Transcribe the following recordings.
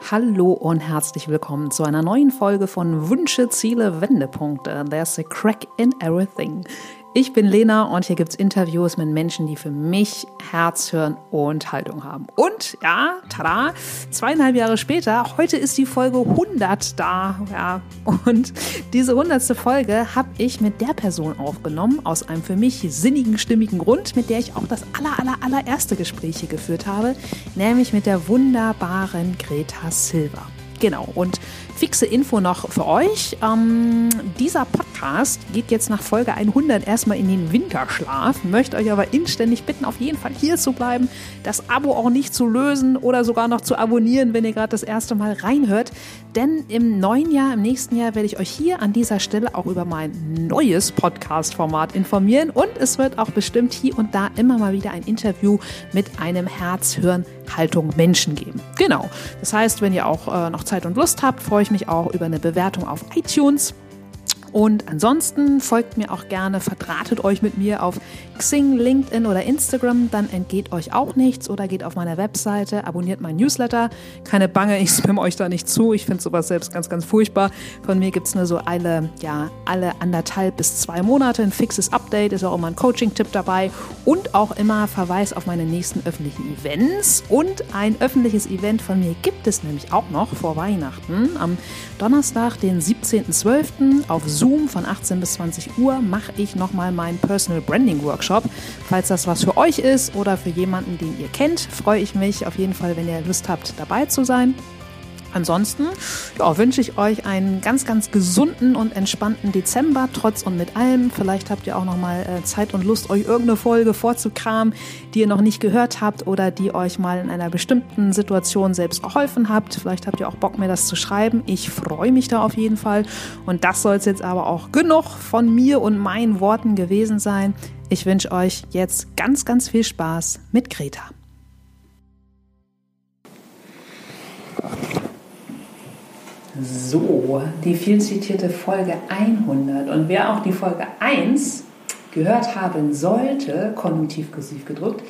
Hallo und herzlich willkommen zu einer neuen Folge von Wünsche, Ziele, Wendepunkte. There's a crack in everything. Ich bin Lena und hier gibt es Interviews mit Menschen, die für mich Herz, Hirn und Haltung haben. Und ja, tada, zweieinhalb Jahre später, heute ist die Folge 100 da. Ja, und diese 100. Folge habe ich mit der Person aufgenommen, aus einem für mich sinnigen, stimmigen Grund, mit der ich auch das aller, aller, allererste Gespräch hier geführt habe, nämlich mit der wunderbaren Greta Silva. Genau, und fixe Info noch für euch. Ähm, dieser Podcast geht jetzt nach Folge 100 erstmal in den Winterschlaf, möchte euch aber inständig bitten, auf jeden Fall hier zu bleiben, das Abo auch nicht zu lösen oder sogar noch zu abonnieren, wenn ihr gerade das erste Mal reinhört. Denn im neuen Jahr, im nächsten Jahr, werde ich euch hier an dieser Stelle auch über mein neues Podcast-Format informieren und es wird auch bestimmt hier und da immer mal wieder ein Interview mit einem Herz-Hirn-Haltung Menschen geben. Genau. Das heißt, wenn ihr auch äh, noch Zeit und Lust habt, freue ich mich auch über eine Bewertung auf iTunes. Und ansonsten folgt mir auch gerne, verdrahtet euch mit mir auf Xing, LinkedIn oder Instagram, dann entgeht euch auch nichts oder geht auf meiner Webseite, abonniert mein Newsletter. Keine Bange, ich spamme euch da nicht zu. Ich finde sowas selbst ganz, ganz furchtbar. Von mir gibt es nur so alle, ja, alle anderthalb bis zwei Monate ein fixes Update, ist auch immer ein Coaching-Tipp dabei und auch immer Verweis auf meine nächsten öffentlichen Events. Und ein öffentliches Event von mir gibt es nämlich auch noch vor Weihnachten. Am Donnerstag, den 17.12. auf Zoom von 18 bis 20 Uhr mache ich nochmal meinen Personal Branding Workshop. Falls das was für euch ist oder für jemanden, den ihr kennt, freue ich mich auf jeden Fall, wenn ihr Lust habt, dabei zu sein. Ansonsten ja, wünsche ich euch einen ganz, ganz gesunden und entspannten Dezember, trotz und mit allem. Vielleicht habt ihr auch noch mal äh, Zeit und Lust, euch irgendeine Folge vorzukramen, die ihr noch nicht gehört habt oder die euch mal in einer bestimmten Situation selbst geholfen habt. Vielleicht habt ihr auch Bock, mir das zu schreiben. Ich freue mich da auf jeden Fall. Und das soll es jetzt aber auch genug von mir und meinen Worten gewesen sein. Ich wünsche euch jetzt ganz, ganz viel Spaß mit Greta. So, die viel zitierte Folge 100. Und wer auch die Folge 1 gehört haben sollte, konjunktiv kursiv gedrückt,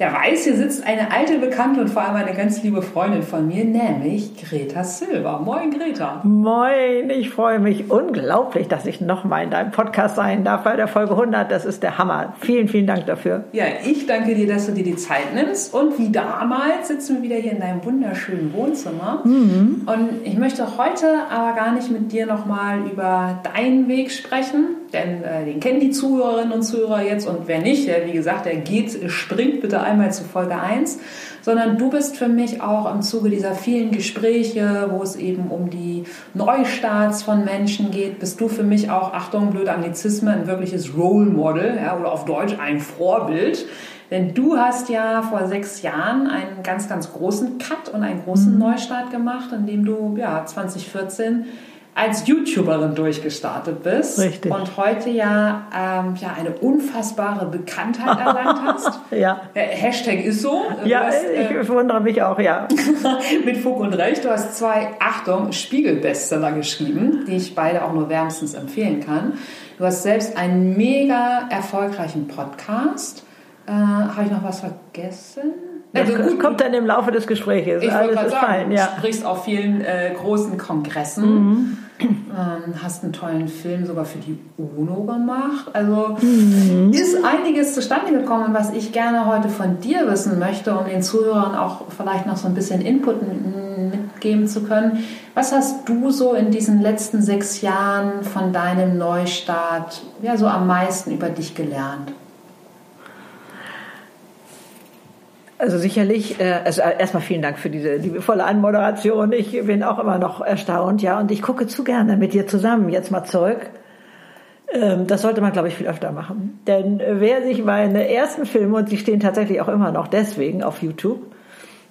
der weiß, hier sitzt eine alte Bekannte und vor allem eine ganz liebe Freundin von mir, nämlich Greta Silva. Moin, Greta. Moin, ich freue mich unglaublich, dass ich nochmal in deinem Podcast sein darf bei der Folge 100. Das ist der Hammer. Vielen, vielen Dank dafür. Ja, ich danke dir, dass du dir die Zeit nimmst. Und wie damals sitzen wir wieder hier in deinem wunderschönen Wohnzimmer. Mhm. Und ich möchte heute aber gar nicht mit dir nochmal über deinen Weg sprechen, denn äh, den kennen die Zuhörerinnen und Zuhörer jetzt. Und wer nicht, der, wie gesagt, der geht, springt bitte einmal zu Folge 1, sondern du bist für mich auch im Zuge dieser vielen Gespräche, wo es eben um die Neustarts von Menschen geht, bist du für mich auch, Achtung, blöde Anglizismen, ein wirkliches Role Model ja, oder auf Deutsch ein Vorbild. Denn du hast ja vor sechs Jahren einen ganz, ganz großen Cut und einen großen mhm. Neustart gemacht, indem du ja 2014 als YouTuberin durchgestartet bist Richtig. und heute ja, ähm, ja eine unfassbare Bekanntheit erlangt hast. ja. Äh, Hashtag ist so. Ja, hast, ich äh, wundere mich auch, ja. mit Fug und Recht. Du hast zwei, Achtung, Spiegel-Bestseller geschrieben, die ich beide auch nur wärmstens empfehlen kann. Du hast selbst einen mega erfolgreichen Podcast. Äh, Habe ich noch was vergessen? Das also gut, kommt dann im Laufe des Gesprächs. Ich Alles ist sagen, fein, ja. Du sprichst auf vielen äh, großen Kongressen. Mhm. Ähm, hast einen tollen Film sogar für die UNO gemacht. Also mhm. ist einiges zustande gekommen, was ich gerne heute von dir wissen möchte, um den Zuhörern auch vielleicht noch so ein bisschen Input mitgeben zu können. Was hast du so in diesen letzten sechs Jahren von deinem Neustart ja, so am meisten über dich gelernt? Also sicherlich, äh, also erstmal vielen Dank für diese liebevolle Anmoderation. Ich bin auch immer noch erstaunt, ja, und ich gucke zu gerne mit dir zusammen jetzt mal zurück. Ähm, das sollte man, glaube ich, viel öfter machen. Denn wer sich meine ersten Filme, und sie stehen tatsächlich auch immer noch deswegen auf YouTube,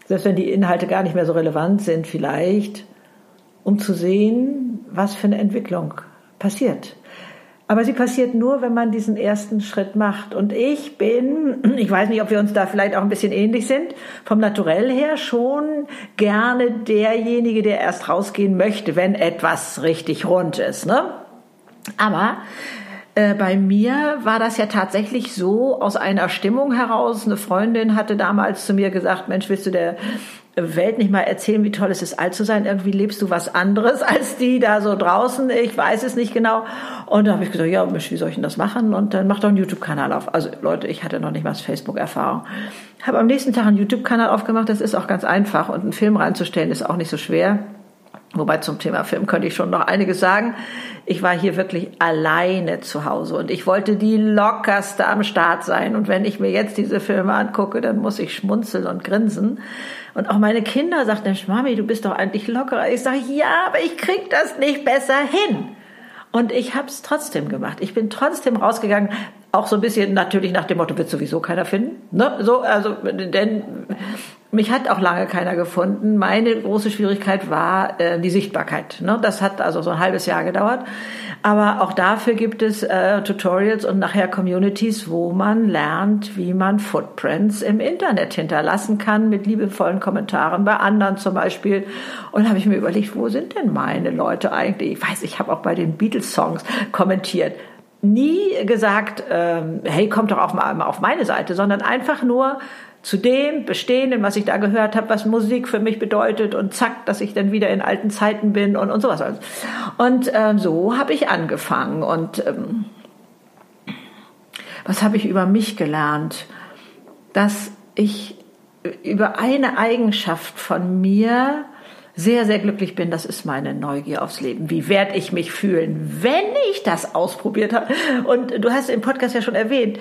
selbst wenn die Inhalte gar nicht mehr so relevant sind, vielleicht, um zu sehen, was für eine Entwicklung passiert. Aber sie passiert nur, wenn man diesen ersten Schritt macht. Und ich bin, ich weiß nicht, ob wir uns da vielleicht auch ein bisschen ähnlich sind, vom Naturell her schon gerne derjenige, der erst rausgehen möchte, wenn etwas richtig rund ist. Ne? Aber äh, bei mir war das ja tatsächlich so aus einer Stimmung heraus. Eine Freundin hatte damals zu mir gesagt, Mensch, willst du der Welt nicht mal erzählen, wie toll es ist, alt zu sein. Irgendwie lebst du was anderes als die da so draußen. Ich weiß es nicht genau. Und da habe ich gesagt, ja, Mensch, wie soll ich denn das machen? Und dann mach doch einen YouTube-Kanal auf. Also Leute, ich hatte noch nicht mal Facebook-Erfahrung. Habe am nächsten Tag einen YouTube-Kanal aufgemacht. Das ist auch ganz einfach. Und einen Film reinzustellen ist auch nicht so schwer. Wobei zum Thema Film könnte ich schon noch einiges sagen. Ich war hier wirklich alleine zu Hause und ich wollte die lockerste am Start sein. Und wenn ich mir jetzt diese Filme angucke, dann muss ich schmunzeln und grinsen. Und auch meine Kinder sagten, Mami, du bist doch eigentlich lockerer. Ich sage, ja, aber ich krieg das nicht besser hin. Und ich habe es trotzdem gemacht. Ich bin trotzdem rausgegangen, auch so ein bisschen natürlich nach dem Motto, wird sowieso keiner finden. Ne? So, also, denn mich hat auch lange keiner gefunden. Meine große Schwierigkeit war äh, die Sichtbarkeit. Ne? Das hat also so ein halbes Jahr gedauert. Aber auch dafür gibt es äh, Tutorials und nachher Communities, wo man lernt, wie man Footprints im Internet hinterlassen kann mit liebevollen Kommentaren bei anderen zum Beispiel. Und habe ich mir überlegt, wo sind denn meine Leute eigentlich? Ich weiß, ich habe auch bei den Beatles-Songs kommentiert nie gesagt, ähm, hey, kommt doch auch mal auf meine Seite, sondern einfach nur zu dem Bestehenden, was ich da gehört habe, was Musik für mich bedeutet und zack, dass ich dann wieder in alten Zeiten bin und, und sowas. Und ähm, so habe ich angefangen. Und ähm, was habe ich über mich gelernt? Dass ich über eine Eigenschaft von mir sehr, sehr glücklich bin, das ist meine Neugier aufs Leben. Wie werde ich mich fühlen, wenn ich das ausprobiert habe? Und du hast im Podcast ja schon erwähnt,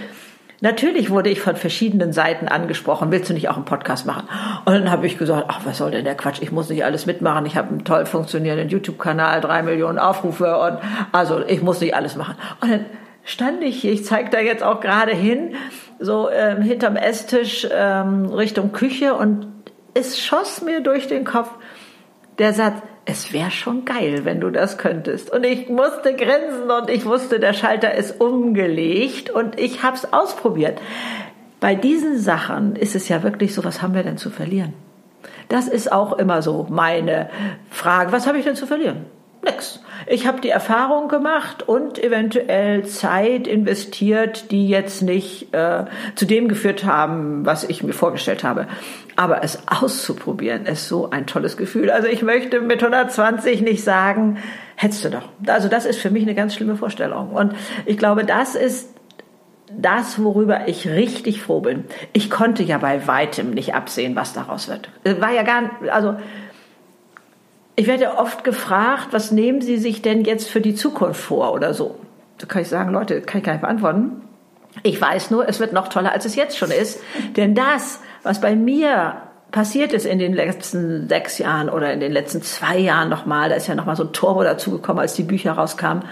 Natürlich wurde ich von verschiedenen Seiten angesprochen, willst du nicht auch einen Podcast machen? Und dann habe ich gesagt, ach, was soll denn der Quatsch? Ich muss nicht alles mitmachen. Ich habe einen toll funktionierenden YouTube-Kanal, drei Millionen Aufrufe und also ich muss nicht alles machen. Und dann stand ich hier, ich zeige da jetzt auch gerade hin, so ähm, hinterm Esstisch ähm, Richtung Küche und es schoss mir durch den Kopf der Satz, es wäre schon geil, wenn du das könntest. Und ich musste grinsen und ich wusste, der Schalter ist umgelegt und ich habe es ausprobiert. Bei diesen Sachen ist es ja wirklich so, was haben wir denn zu verlieren? Das ist auch immer so meine Frage. Was habe ich denn zu verlieren? Nix. Ich habe die Erfahrung gemacht und eventuell Zeit investiert, die jetzt nicht äh, zu dem geführt haben, was ich mir vorgestellt habe. Aber es auszuprobieren ist so ein tolles Gefühl. Also ich möchte mit 120 nicht sagen, hättest du doch. Also das ist für mich eine ganz schlimme Vorstellung. Und ich glaube, das ist das, worüber ich richtig froh bin. Ich konnte ja bei weitem nicht absehen, was daraus wird. War ja gar, also ich werde oft gefragt, was nehmen Sie sich denn jetzt für die Zukunft vor oder so? Da kann ich sagen, Leute, kann ich gar nicht beantworten. Ich weiß nur, es wird noch toller, als es jetzt schon ist. Denn das, was bei mir passiert ist in den letzten sechs Jahren oder in den letzten zwei Jahren nochmal, da ist ja nochmal so ein Turbo dazugekommen, als die Bücher rauskamen,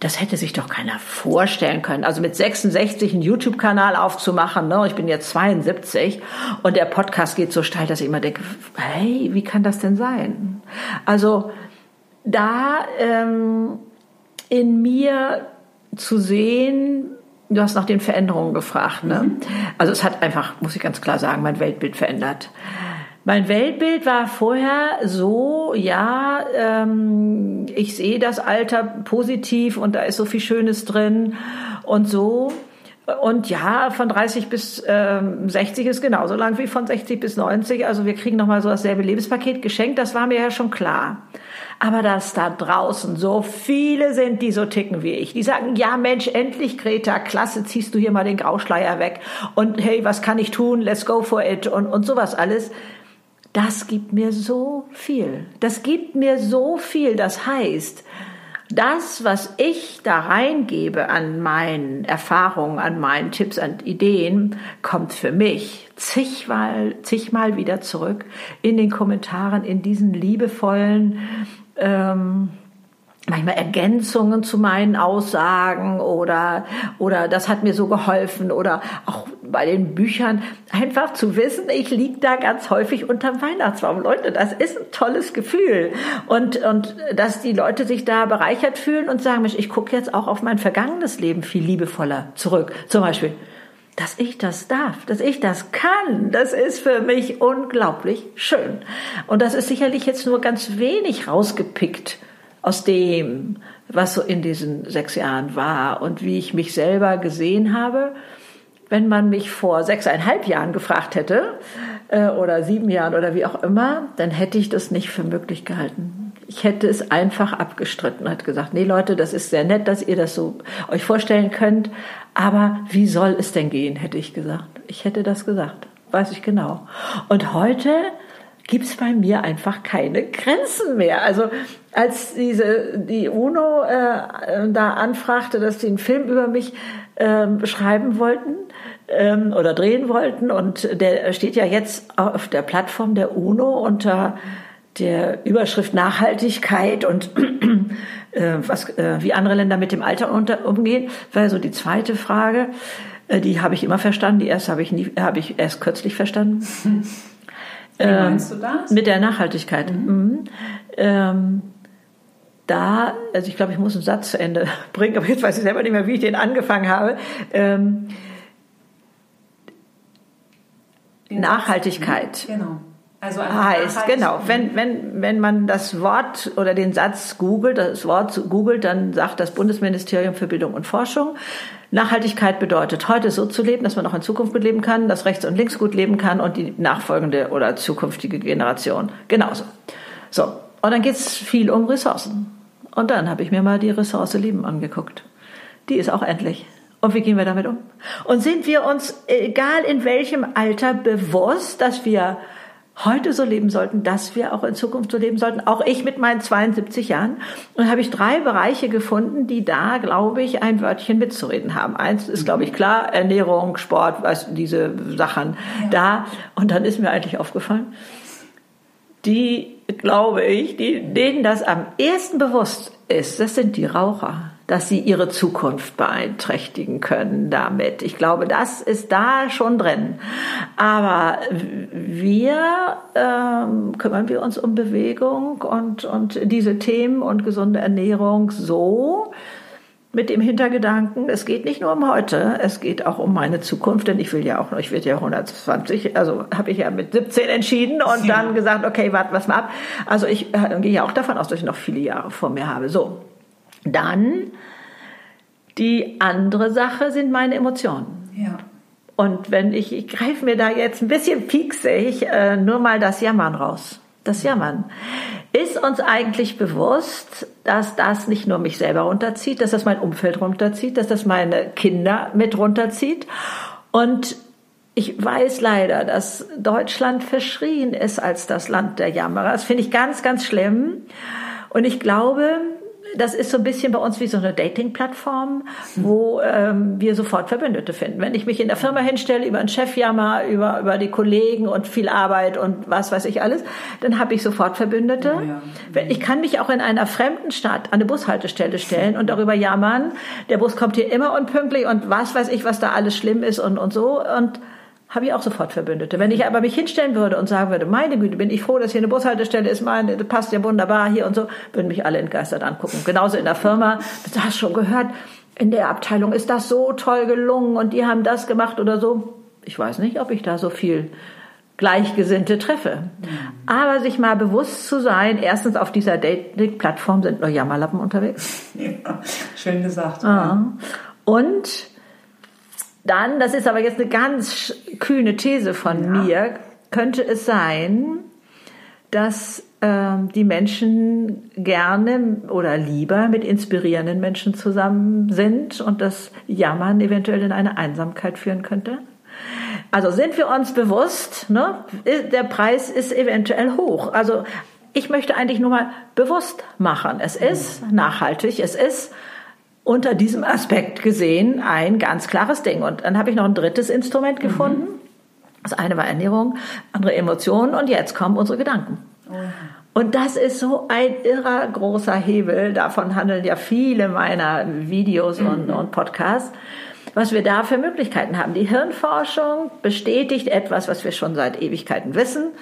das hätte sich doch keiner vorstellen können. Also mit 66 einen YouTube-Kanal aufzumachen, ne? ich bin jetzt 72 und der Podcast geht so steil, dass ich immer denke, hey, wie kann das denn sein? Also da ähm, in mir zu sehen, Du hast nach den Veränderungen gefragt. Ne? Mhm. Also es hat einfach, muss ich ganz klar sagen, mein Weltbild verändert. Mein Weltbild war vorher so, ja, ähm, ich sehe das Alter positiv und da ist so viel Schönes drin und so. Und ja, von 30 bis ähm, 60 ist genauso lang wie von 60 bis 90. Also wir kriegen nochmal so dasselbe Lebenspaket geschenkt, das war mir ja schon klar. Aber dass da draußen so viele sind, die so ticken wie ich, die sagen, ja Mensch, endlich Greta, klasse, ziehst du hier mal den Grauschleier weg und hey, was kann ich tun, let's go for it und, und sowas alles. Das gibt mir so viel. Das gibt mir so viel. Das heißt, das, was ich da reingebe an meinen Erfahrungen, an meinen Tipps, an Ideen, kommt für mich zigmal, zigmal wieder zurück in den Kommentaren, in diesen liebevollen, ähm, manchmal Ergänzungen zu meinen Aussagen oder oder das hat mir so geholfen oder auch bei den Büchern einfach zu wissen, ich liege da ganz häufig unterm Weihnachtsbaum. Leute, das ist ein tolles Gefühl und und dass die Leute sich da bereichert fühlen und sagen, Mensch, ich gucke jetzt auch auf mein vergangenes Leben viel liebevoller zurück. Zum Beispiel dass ich das darf, dass ich das kann, das ist für mich unglaublich schön. Und das ist sicherlich jetzt nur ganz wenig rausgepickt aus dem, was so in diesen sechs Jahren war und wie ich mich selber gesehen habe. Wenn man mich vor sechseinhalb Jahren gefragt hätte, äh, oder sieben Jahren oder wie auch immer, dann hätte ich das nicht für möglich gehalten. Ich hätte es einfach abgestritten, hat gesagt, nee Leute, das ist sehr nett, dass ihr das so euch vorstellen könnt, aber wie soll es denn gehen, hätte ich gesagt. Ich hätte das gesagt, weiß ich genau. Und heute gibt es bei mir einfach keine Grenzen mehr. Also als diese die UNO äh, da anfragte, dass sie einen Film über mich ähm, schreiben wollten ähm, oder drehen wollten und der steht ja jetzt auf der Plattform der UNO unter der Überschrift Nachhaltigkeit und äh, was, äh, wie andere Länder mit dem Alter unter, umgehen, war so die zweite Frage. Äh, die habe ich immer verstanden. Die erste habe ich nie, habe ich erst kürzlich verstanden. Wie meinst du das? Mit der Nachhaltigkeit. Mhm. Mhm. Ähm, da, also ich glaube, ich muss einen Satz zu Ende bringen, aber jetzt weiß ich selber nicht mehr, wie ich den angefangen habe. Ähm, Nachhaltigkeit. Genau. Also heißt, genau, wenn, wenn, wenn man das Wort oder den Satz googelt, das Wort googelt, dann sagt das Bundesministerium für Bildung und Forschung, Nachhaltigkeit bedeutet, heute so zu leben, dass man auch in Zukunft gut leben kann, dass rechts und links gut leben kann und die nachfolgende oder zukünftige Generation genauso. So, und dann geht es viel um Ressourcen. Und dann habe ich mir mal die Ressource Leben angeguckt. Die ist auch endlich. Und wie gehen wir damit um? Und sind wir uns, egal in welchem Alter, bewusst, dass wir heute so leben sollten, dass wir auch in Zukunft so leben sollten. Auch ich mit meinen 72 Jahren. Und habe ich drei Bereiche gefunden, die da, glaube ich, ein Wörtchen mitzureden haben. Eins ist, glaube ich, klar, Ernährung, Sport, was, diese Sachen ja. da. Und dann ist mir eigentlich aufgefallen, die, glaube ich, die, denen das am ersten bewusst ist, das sind die Raucher dass sie ihre Zukunft beeinträchtigen können damit. Ich glaube, das ist da schon drin. Aber wir ähm, kümmern wir uns um Bewegung und, und diese Themen und gesunde Ernährung so, mit dem Hintergedanken, es geht nicht nur um heute, es geht auch um meine Zukunft, denn ich will ja auch noch, ich werde ja 120, also habe ich ja mit 17 entschieden und ja. dann gesagt, okay, warten wir mal ab. Also ich äh, gehe ja auch davon aus, dass ich noch viele Jahre vor mir habe. So, dann die andere Sache sind meine Emotionen. Ja. Und wenn ich, ich greife mir da jetzt ein bisschen pieksig äh, nur mal das Jammern raus. Das Jammern. Ist uns eigentlich bewusst, dass das nicht nur mich selber runterzieht, dass das mein Umfeld runterzieht, dass das meine Kinder mit runterzieht? Und ich weiß leider, dass Deutschland verschrien ist als das Land der Jammerer. Das finde ich ganz, ganz schlimm. Und ich glaube, das ist so ein bisschen bei uns wie so eine Dating-Plattform, wo ähm, wir sofort Verbündete finden. Wenn ich mich in der Firma hinstelle, über einen Chef jammer, über, über die Kollegen und viel Arbeit und was weiß ich alles, dann habe ich sofort Verbündete. Oh ja. Ich kann mich auch in einer fremden Stadt an eine Bushaltestelle stellen und darüber jammern, der Bus kommt hier immer unpünktlich und was weiß ich, was da alles schlimm ist und, und so. Und habe ich auch sofort Verbündete. Wenn ich aber mich hinstellen würde und sagen würde, meine Güte, bin ich froh, dass hier eine Bushaltestelle ist, meine, das passt ja wunderbar hier und so, würden mich alle entgeistert angucken. Genauso in der Firma, du hast schon gehört, in der Abteilung ist das so toll gelungen und die haben das gemacht oder so. Ich weiß nicht, ob ich da so viel Gleichgesinnte treffe. Aber sich mal bewusst zu sein, erstens auf dieser Dating-Plattform sind nur Jammerlappen unterwegs. Ja, schön gesagt. Ah. Ja. Und dann, das ist aber jetzt eine ganz kühne These von ja. mir, könnte es sein, dass äh, die Menschen gerne oder lieber mit inspirierenden Menschen zusammen sind und das Jammern eventuell in eine Einsamkeit führen könnte? Also sind wir uns bewusst, ne, der Preis ist eventuell hoch. Also ich möchte eigentlich nur mal bewusst machen. Es ist nachhaltig, es ist unter diesem Aspekt gesehen ein ganz klares Ding. Und dann habe ich noch ein drittes Instrument mhm. gefunden. Mhm. Das eine war Ernährung, andere Emotionen und jetzt kommen unsere Gedanken. Oh. Und das ist so ein irrer großer Hebel. Davon handeln ja viele meiner Videos mhm. und, und Podcasts was wir da für Möglichkeiten haben. Die Hirnforschung bestätigt etwas, was wir schon seit Ewigkeiten wissen.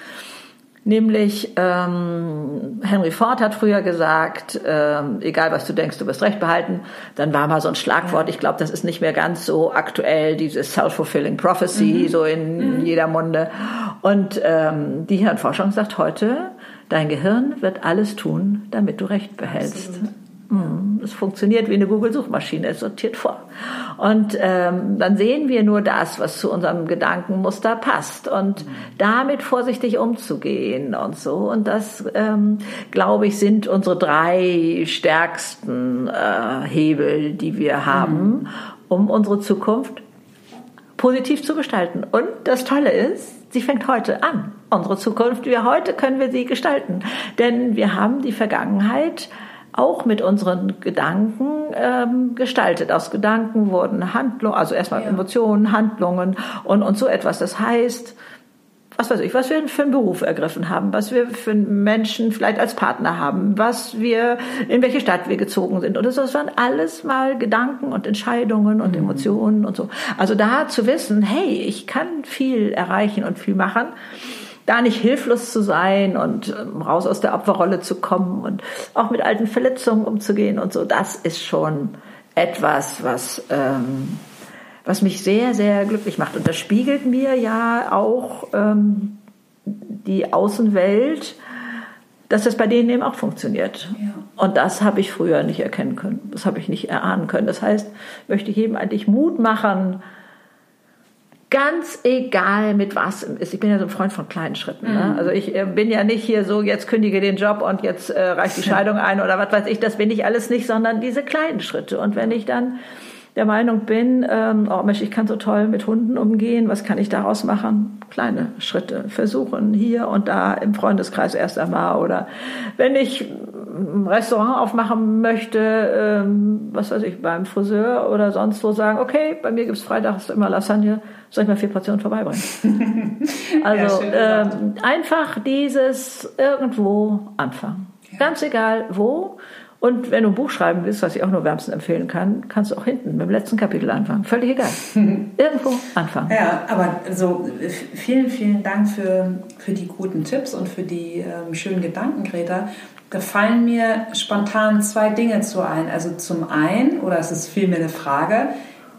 Nämlich ähm, Henry Ford hat früher gesagt, ähm, egal was du denkst, du wirst recht behalten. Dann war mal so ein Schlagwort, ich glaube, das ist nicht mehr ganz so aktuell, dieses Self-fulfilling prophecy, mhm. so in mhm. jeder Munde. Und ähm, die Hirnforschung sagt heute, dein Gehirn wird alles tun, damit du recht behältst. Mhm. Es funktioniert wie eine Google-Suchmaschine, es sortiert vor. Und ähm, dann sehen wir nur das, was zu unserem Gedankenmuster passt. Und damit vorsichtig umzugehen und so. Und das, ähm, glaube ich, sind unsere drei stärksten äh, Hebel, die wir haben, mhm. um unsere Zukunft positiv zu gestalten. Und das Tolle ist, sie fängt heute an. Unsere Zukunft, wir heute können wir sie gestalten. Denn wir haben die Vergangenheit auch mit unseren Gedanken ähm, gestaltet. Aus Gedanken wurden Handlungen, also erstmal ja. Emotionen, Handlungen und, und so etwas. Das heißt, was weiß ich, was wir für einen Beruf ergriffen haben, was wir für einen Menschen vielleicht als Partner haben, was wir, in welche Stadt wir gezogen sind. Und das waren alles mal Gedanken und Entscheidungen und mhm. Emotionen und so. Also da zu wissen, hey, ich kann viel erreichen und viel machen, da nicht hilflos zu sein und ähm, raus aus der Opferrolle zu kommen und auch mit alten Verletzungen umzugehen und so, das ist schon etwas, was, ähm, was mich sehr, sehr glücklich macht. Und das spiegelt mir ja auch ähm, die Außenwelt, dass das bei denen eben auch funktioniert. Ja. Und das habe ich früher nicht erkennen können. Das habe ich nicht erahnen können. Das heißt, möchte ich jedem eigentlich Mut machen, ganz egal mit was ist. Ich bin ja so ein Freund von kleinen Schritten. Ne? Mhm. Also ich äh, bin ja nicht hier so, jetzt kündige den Job und jetzt äh, reicht die Scheidung ein oder was weiß ich. Das bin ich alles nicht, sondern diese kleinen Schritte. Und wenn ich dann der Meinung bin, ähm, oh Mensch, ich kann so toll mit Hunden umgehen, was kann ich daraus machen? Kleine Schritte versuchen, hier und da im Freundeskreis erst einmal. Oder wenn ich ein Restaurant aufmachen möchte, ähm, was weiß ich, beim Friseur oder sonst wo sagen, okay, bei mir gibt's freitags immer Lasagne, soll ich mal vier Portionen vorbeibringen? also ja, ähm, einfach dieses irgendwo anfangen. Ja. Ganz egal wo. Und wenn du ein Buch schreiben willst, was ich auch nur wärmstens empfehlen kann, kannst du auch hinten mit dem letzten Kapitel anfangen. Völlig egal. Irgendwo anfangen. Ja, aber so vielen, vielen Dank für, für die guten Tipps und für die ähm, schönen Gedanken, Greta. Da fallen mir spontan zwei Dinge zu ein. Also zum einen, oder es ist vielmehr eine Frage,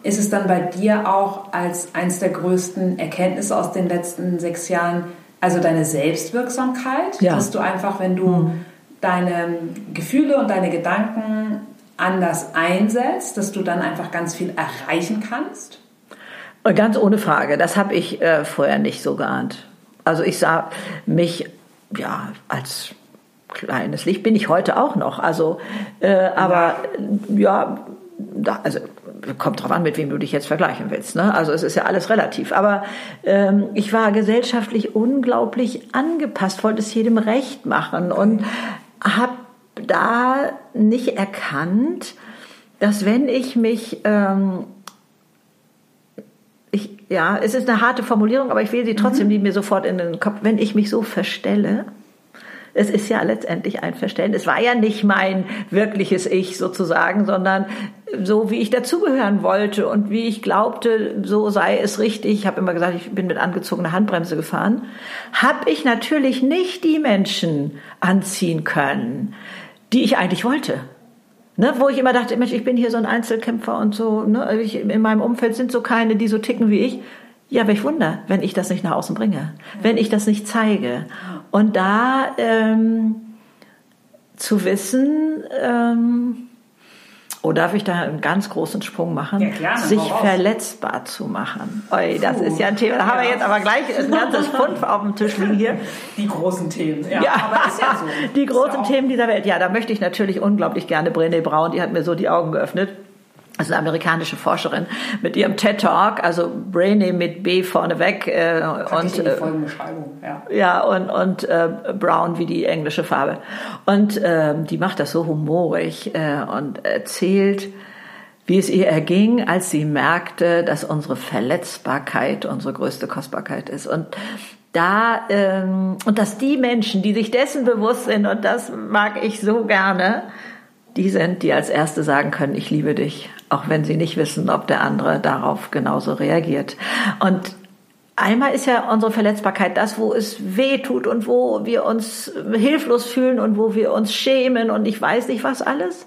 ist es dann bei dir auch als eines der größten Erkenntnisse aus den letzten sechs Jahren, also deine Selbstwirksamkeit, ja. dass du einfach, wenn du mhm deine Gefühle und deine Gedanken anders einsetzt, dass du dann einfach ganz viel erreichen kannst? Ganz ohne Frage. Das habe ich äh, vorher nicht so geahnt. Also ich sah mich ja als kleines Licht bin ich heute auch noch. Also, äh, aber ja, da, also kommt drauf an, mit wem du dich jetzt vergleichen willst. Ne? Also es ist ja alles relativ. Aber ähm, ich war gesellschaftlich unglaublich angepasst, wollte es jedem recht machen und habe da nicht erkannt, dass wenn ich mich, ähm, ich, ja, es ist eine harte Formulierung, aber ich will sie trotzdem, mhm. die mir sofort in den Kopf, wenn ich mich so verstelle, es ist ja letztendlich ein Verständnis. Es war ja nicht mein wirkliches Ich sozusagen, sondern so, wie ich dazugehören wollte und wie ich glaubte, so sei es richtig. Ich habe immer gesagt, ich bin mit angezogener Handbremse gefahren. Habe ich natürlich nicht die Menschen anziehen können, die ich eigentlich wollte. Ne, wo ich immer dachte, Mensch, ich bin hier so ein Einzelkämpfer und so, ne, ich, in meinem Umfeld sind so keine, die so ticken wie ich. Ja, welch Wunder, wenn ich das nicht nach außen bringe, wenn ich das nicht zeige. Und da ähm, zu wissen, ähm, Oh, darf ich da einen ganz großen Sprung machen? Ja, klar, Sich verletzbar zu machen. Oi, das Puh. ist ja ein Thema. Da ja. haben wir jetzt aber gleich ein ganzes Pfund auf dem Tisch liegen hier. Die großen Themen. Ja, ja. aber ist ja so. Die großen Themen dieser Welt. Ja, da möchte ich natürlich unglaublich gerne Brené Brown, die hat mir so die Augen geöffnet also eine amerikanische Forscherin mit ihrem TED Talk, also Brainy mit B vorneweg äh, und äh, ja. ja und und äh, Brown wie die englische Farbe. Und äh, die macht das so humorig äh, und erzählt, wie es ihr erging, als sie merkte, dass unsere Verletzbarkeit unsere größte Kostbarkeit ist. Und da ähm, und dass die Menschen, die sich dessen bewusst sind und das mag ich so gerne die sind, die als Erste sagen können, ich liebe dich, auch wenn sie nicht wissen, ob der andere darauf genauso reagiert. Und einmal ist ja unsere Verletzbarkeit das, wo es weh tut und wo wir uns hilflos fühlen und wo wir uns schämen und ich weiß nicht was alles.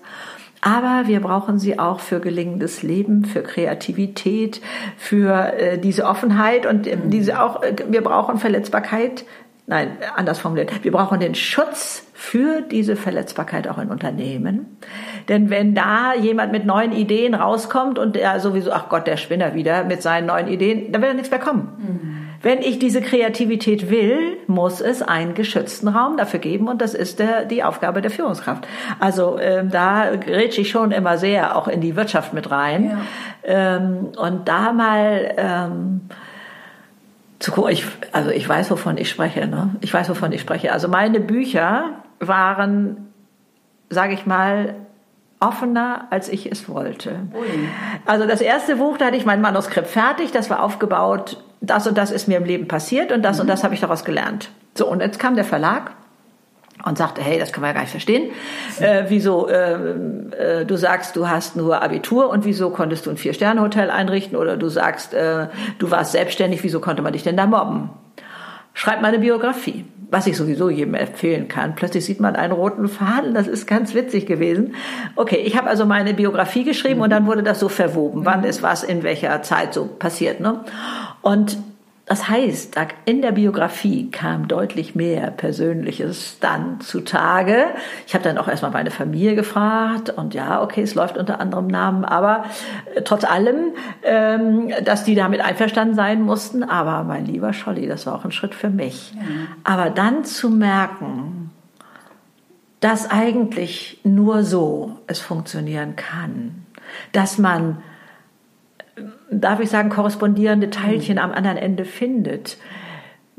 Aber wir brauchen sie auch für gelingendes Leben, für Kreativität, für äh, diese Offenheit und äh, diese auch, äh, wir brauchen Verletzbarkeit Nein, anders formuliert. Wir brauchen den Schutz für diese Verletzbarkeit auch in Unternehmen. Denn wenn da jemand mit neuen Ideen rauskommt und der sowieso, ach Gott, der Spinner wieder mit seinen neuen Ideen, dann wird da nichts mehr kommen. Mhm. Wenn ich diese Kreativität will, muss es einen geschützten Raum dafür geben und das ist der, die Aufgabe der Führungskraft. Also ähm, da grätsche ich schon immer sehr auch in die Wirtschaft mit rein. Ja. Ähm, und da mal ähm, zu gucken, ich, also ich weiß, wovon ich spreche. Ne? Ich weiß, wovon ich spreche. Also meine Bücher waren, sage ich mal, offener, als ich es wollte. Ui. Also das erste Buch, da hatte ich mein Manuskript fertig, das war aufgebaut, das und das ist mir im Leben passiert und das mhm. und das habe ich daraus gelernt. So, und jetzt kam der Verlag und sagte, hey, das kann man ja gar nicht verstehen. Äh, wieso, äh, äh, du sagst, du hast nur Abitur und wieso konntest du ein Vier-Sterne-Hotel einrichten? Oder du sagst, äh, du warst selbstständig, wieso konnte man dich denn da mobben? Schreib mal eine Biografie was ich sowieso jedem empfehlen kann. Plötzlich sieht man einen roten Faden, das ist ganz witzig gewesen. Okay, ich habe also meine Biografie geschrieben mhm. und dann wurde das so verwoben, wann ist was in welcher Zeit so passiert. Ne? Und das heißt, in der Biografie kam deutlich mehr Persönliches dann zutage. Ich habe dann auch erstmal meine Familie gefragt und ja, okay, es läuft unter anderem Namen, aber äh, trotz allem, ähm, dass die damit einverstanden sein mussten. Aber mein lieber Scholli, das war auch ein Schritt für mich. Ja. Aber dann zu merken, dass eigentlich nur so es funktionieren kann, dass man darf ich sagen, korrespondierende Teilchen mhm. am anderen Ende findet.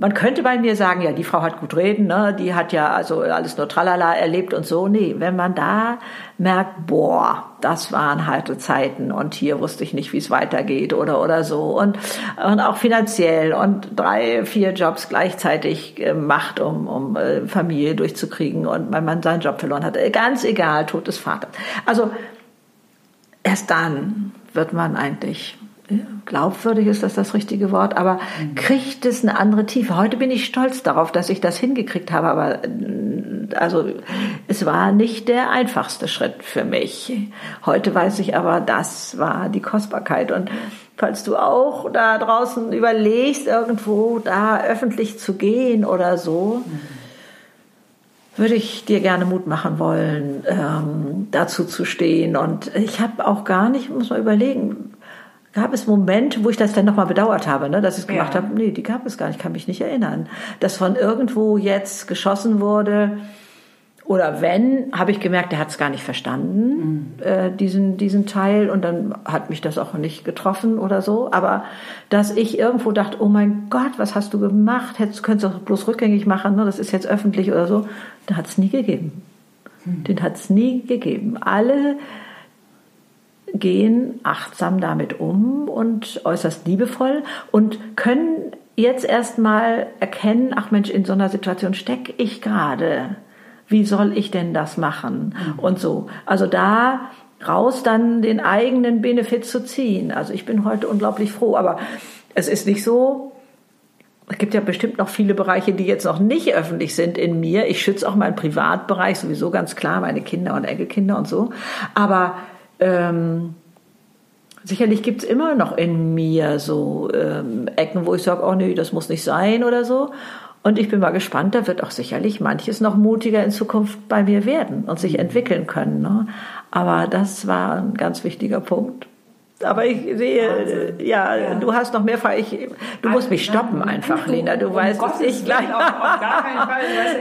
Man könnte bei mir sagen, ja, die Frau hat gut reden, ne? die hat ja also alles nur tralala erlebt und so. Nee, wenn man da merkt, boah, das waren harte Zeiten und hier wusste ich nicht, wie es weitergeht oder oder so und, und auch finanziell und drei, vier Jobs gleichzeitig äh, macht, um, um äh, Familie durchzukriegen und mein Mann seinen Job verloren hat. Ganz egal, Tod des Vaters. Also erst dann wird man eigentlich glaubwürdig ist das das richtige Wort, aber mhm. kriegt es eine andere Tiefe. Heute bin ich stolz darauf, dass ich das hingekriegt habe, aber also es war nicht der einfachste Schritt für mich. Heute weiß ich aber, das war die Kostbarkeit und falls du auch da draußen überlegst, irgendwo da öffentlich zu gehen oder so, mhm. Würde ich dir gerne Mut machen wollen, ähm, dazu zu stehen. Und ich habe auch gar nicht, muss man überlegen, gab es Momente, wo ich das dann nochmal bedauert habe, ne, dass ich es gemacht ja. habe. Nee, die gab es gar nicht, kann mich nicht erinnern. Dass von irgendwo jetzt geschossen wurde. Oder wenn, habe ich gemerkt, der hat es gar nicht verstanden, mhm. äh, diesen, diesen Teil. Und dann hat mich das auch nicht getroffen oder so. Aber dass ich irgendwo dachte, oh mein Gott, was hast du gemacht? Hättest, könntest du bloß rückgängig machen, ne? das ist jetzt öffentlich oder so. Da hat es nie gegeben. Mhm. Den hat es nie gegeben. Alle gehen achtsam damit um und äußerst liebevoll und können jetzt erstmal erkennen, ach Mensch, in so einer Situation stecke ich gerade. Wie soll ich denn das machen? Mhm. Und so. Also da raus dann den eigenen Benefit zu ziehen. Also ich bin heute unglaublich froh, aber es ist nicht so, es gibt ja bestimmt noch viele Bereiche, die jetzt noch nicht öffentlich sind in mir. Ich schütze auch meinen Privatbereich sowieso ganz klar, meine Kinder und Enkelkinder und so. Aber ähm, sicherlich gibt's immer noch in mir so ähm, Ecken, wo ich sage, oh nee, das muss nicht sein oder so. Und ich bin mal gespannt, da wird auch sicherlich manches noch mutiger in Zukunft bei mir werden und sich entwickeln können. Ne? Aber das war ein ganz wichtiger Punkt. Aber ich sehe, ja, ja, du hast noch mehr Fragen. Ich, du musst mich stoppen einfach, Lena. Du um weißt, dass ich gleich,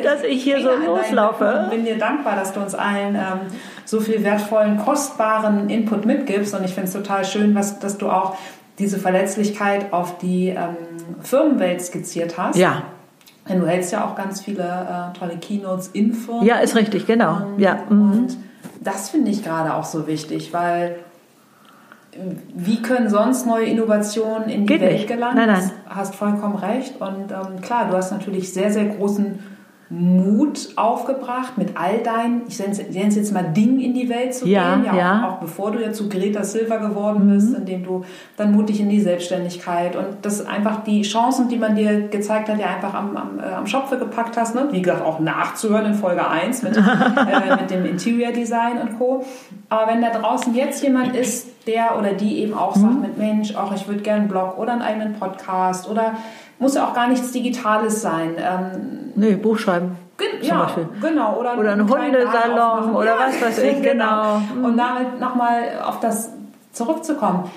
dass ich hier so loslaufe. Ich bin dir dankbar, dass du uns allen ähm, so viel wertvollen, kostbaren Input mitgibst. Und ich finde es total schön, was, dass du auch diese Verletzlichkeit auf die ähm, Firmenwelt skizziert hast. Ja. Denn du hältst ja auch ganz viele äh, tolle Keynotes in Firmen. Ja, ist richtig, genau. Ähm, ja. Mhm. Und das finde ich gerade auch so wichtig, weil wie können sonst neue Innovationen in die Geht Welt gelangen? Nein, nein. Du hast vollkommen recht. Und ähm, klar, du hast natürlich sehr, sehr großen Mut aufgebracht, mit all deinen, ich nenne es jetzt mal Dingen in die Welt zu ja, gehen, ja, ja. Auch, auch, bevor du ja zu Greta Silva geworden bist, mhm. indem du dann mutig in die Selbstständigkeit und das einfach die Chancen, die man dir gezeigt hat, ja einfach am, am, äh, am Schopfe gepackt hast, ne? wie gesagt auch nachzuhören in Folge 1 mit, äh, mit dem Interior Design und Co. Aber wenn da draußen jetzt jemand ist, der oder die eben auch mhm. sagt mit Mensch, auch ich würde gerne einen Blog oder einen eigenen Podcast oder muss ja auch gar nichts Digitales sein. Ähm, nee, Buch schreiben. Gen ja, genau. Oder, oder ein Hundesalon oder was weiß ich, genau. genau. Und damit nochmal auf das zurückzukommen.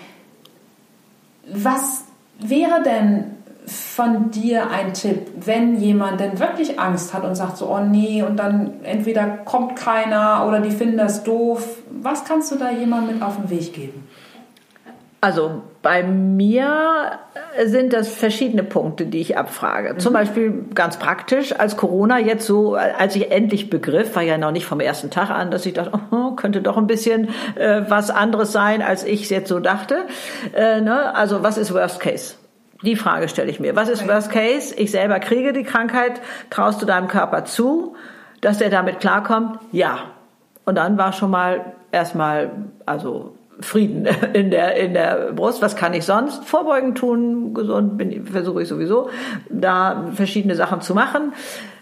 Was wäre denn von dir ein Tipp, wenn jemand denn wirklich Angst hat und sagt so, oh nee, und dann entweder kommt keiner oder die finden das doof. Was kannst du da jemandem mit auf den Weg geben? Also bei mir sind das verschiedene Punkte, die ich abfrage. Mhm. Zum Beispiel ganz praktisch, als Corona jetzt so, als ich endlich begriff, war ja noch nicht vom ersten Tag an, dass ich dachte, oh, könnte doch ein bisschen äh, was anderes sein, als ich es jetzt so dachte. Äh, ne? Also was ist Worst Case? Die Frage stelle ich mir. Was ist Worst Case? Ich selber kriege die Krankheit. Traust du deinem Körper zu, dass er damit klarkommt? Ja. Und dann war schon mal erstmal, also Frieden in der, in der Brust. Was kann ich sonst? Vorbeugen tun, gesund bin, versuche ich sowieso, da verschiedene Sachen zu machen,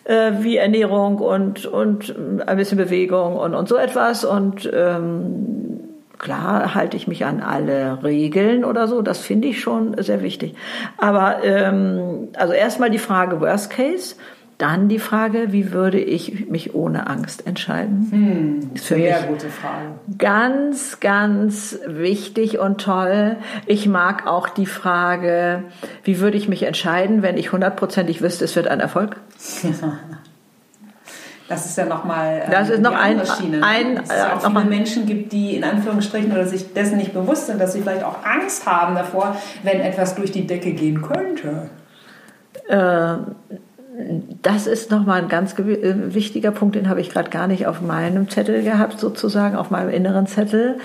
äh, wie Ernährung und, und ein bisschen Bewegung und, und so etwas. Und ähm, klar halte ich mich an alle Regeln oder so, das finde ich schon sehr wichtig. Aber ähm, also erstmal die Frage Worst Case. Dann die Frage, wie würde ich mich ohne Angst entscheiden? Hm, sehr gute Frage. Ganz, ganz wichtig und toll. Ich mag auch die Frage, wie würde ich mich entscheiden, wenn ich hundertprozentig wüsste, es wird ein Erfolg? Das ist ja nochmal äh, das ist noch ein, Schiene, ne? ein, es ja auch viele Menschen gibt, die in Anführungsstrichen oder sich dessen nicht bewusst sind, dass sie vielleicht auch Angst haben davor, wenn etwas durch die Decke gehen könnte. Äh, das ist nochmal ein ganz äh, wichtiger Punkt, den habe ich gerade gar nicht auf meinem Zettel gehabt, sozusagen, auf meinem inneren Zettel. Mhm.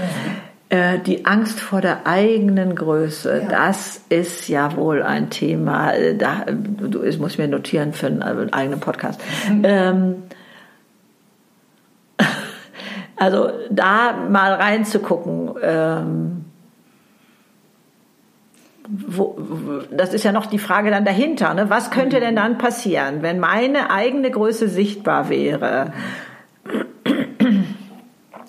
Äh, die Angst vor der eigenen Größe, ja. das ist ja wohl ein Thema. Äh, da, du, das muss ich mir notieren für einen eigenen Podcast. Mhm. Ähm, also da mal reinzugucken. Ähm, wo, das ist ja noch die Frage dann dahinter. Ne? Was könnte denn dann passieren, wenn meine eigene Größe sichtbar wäre?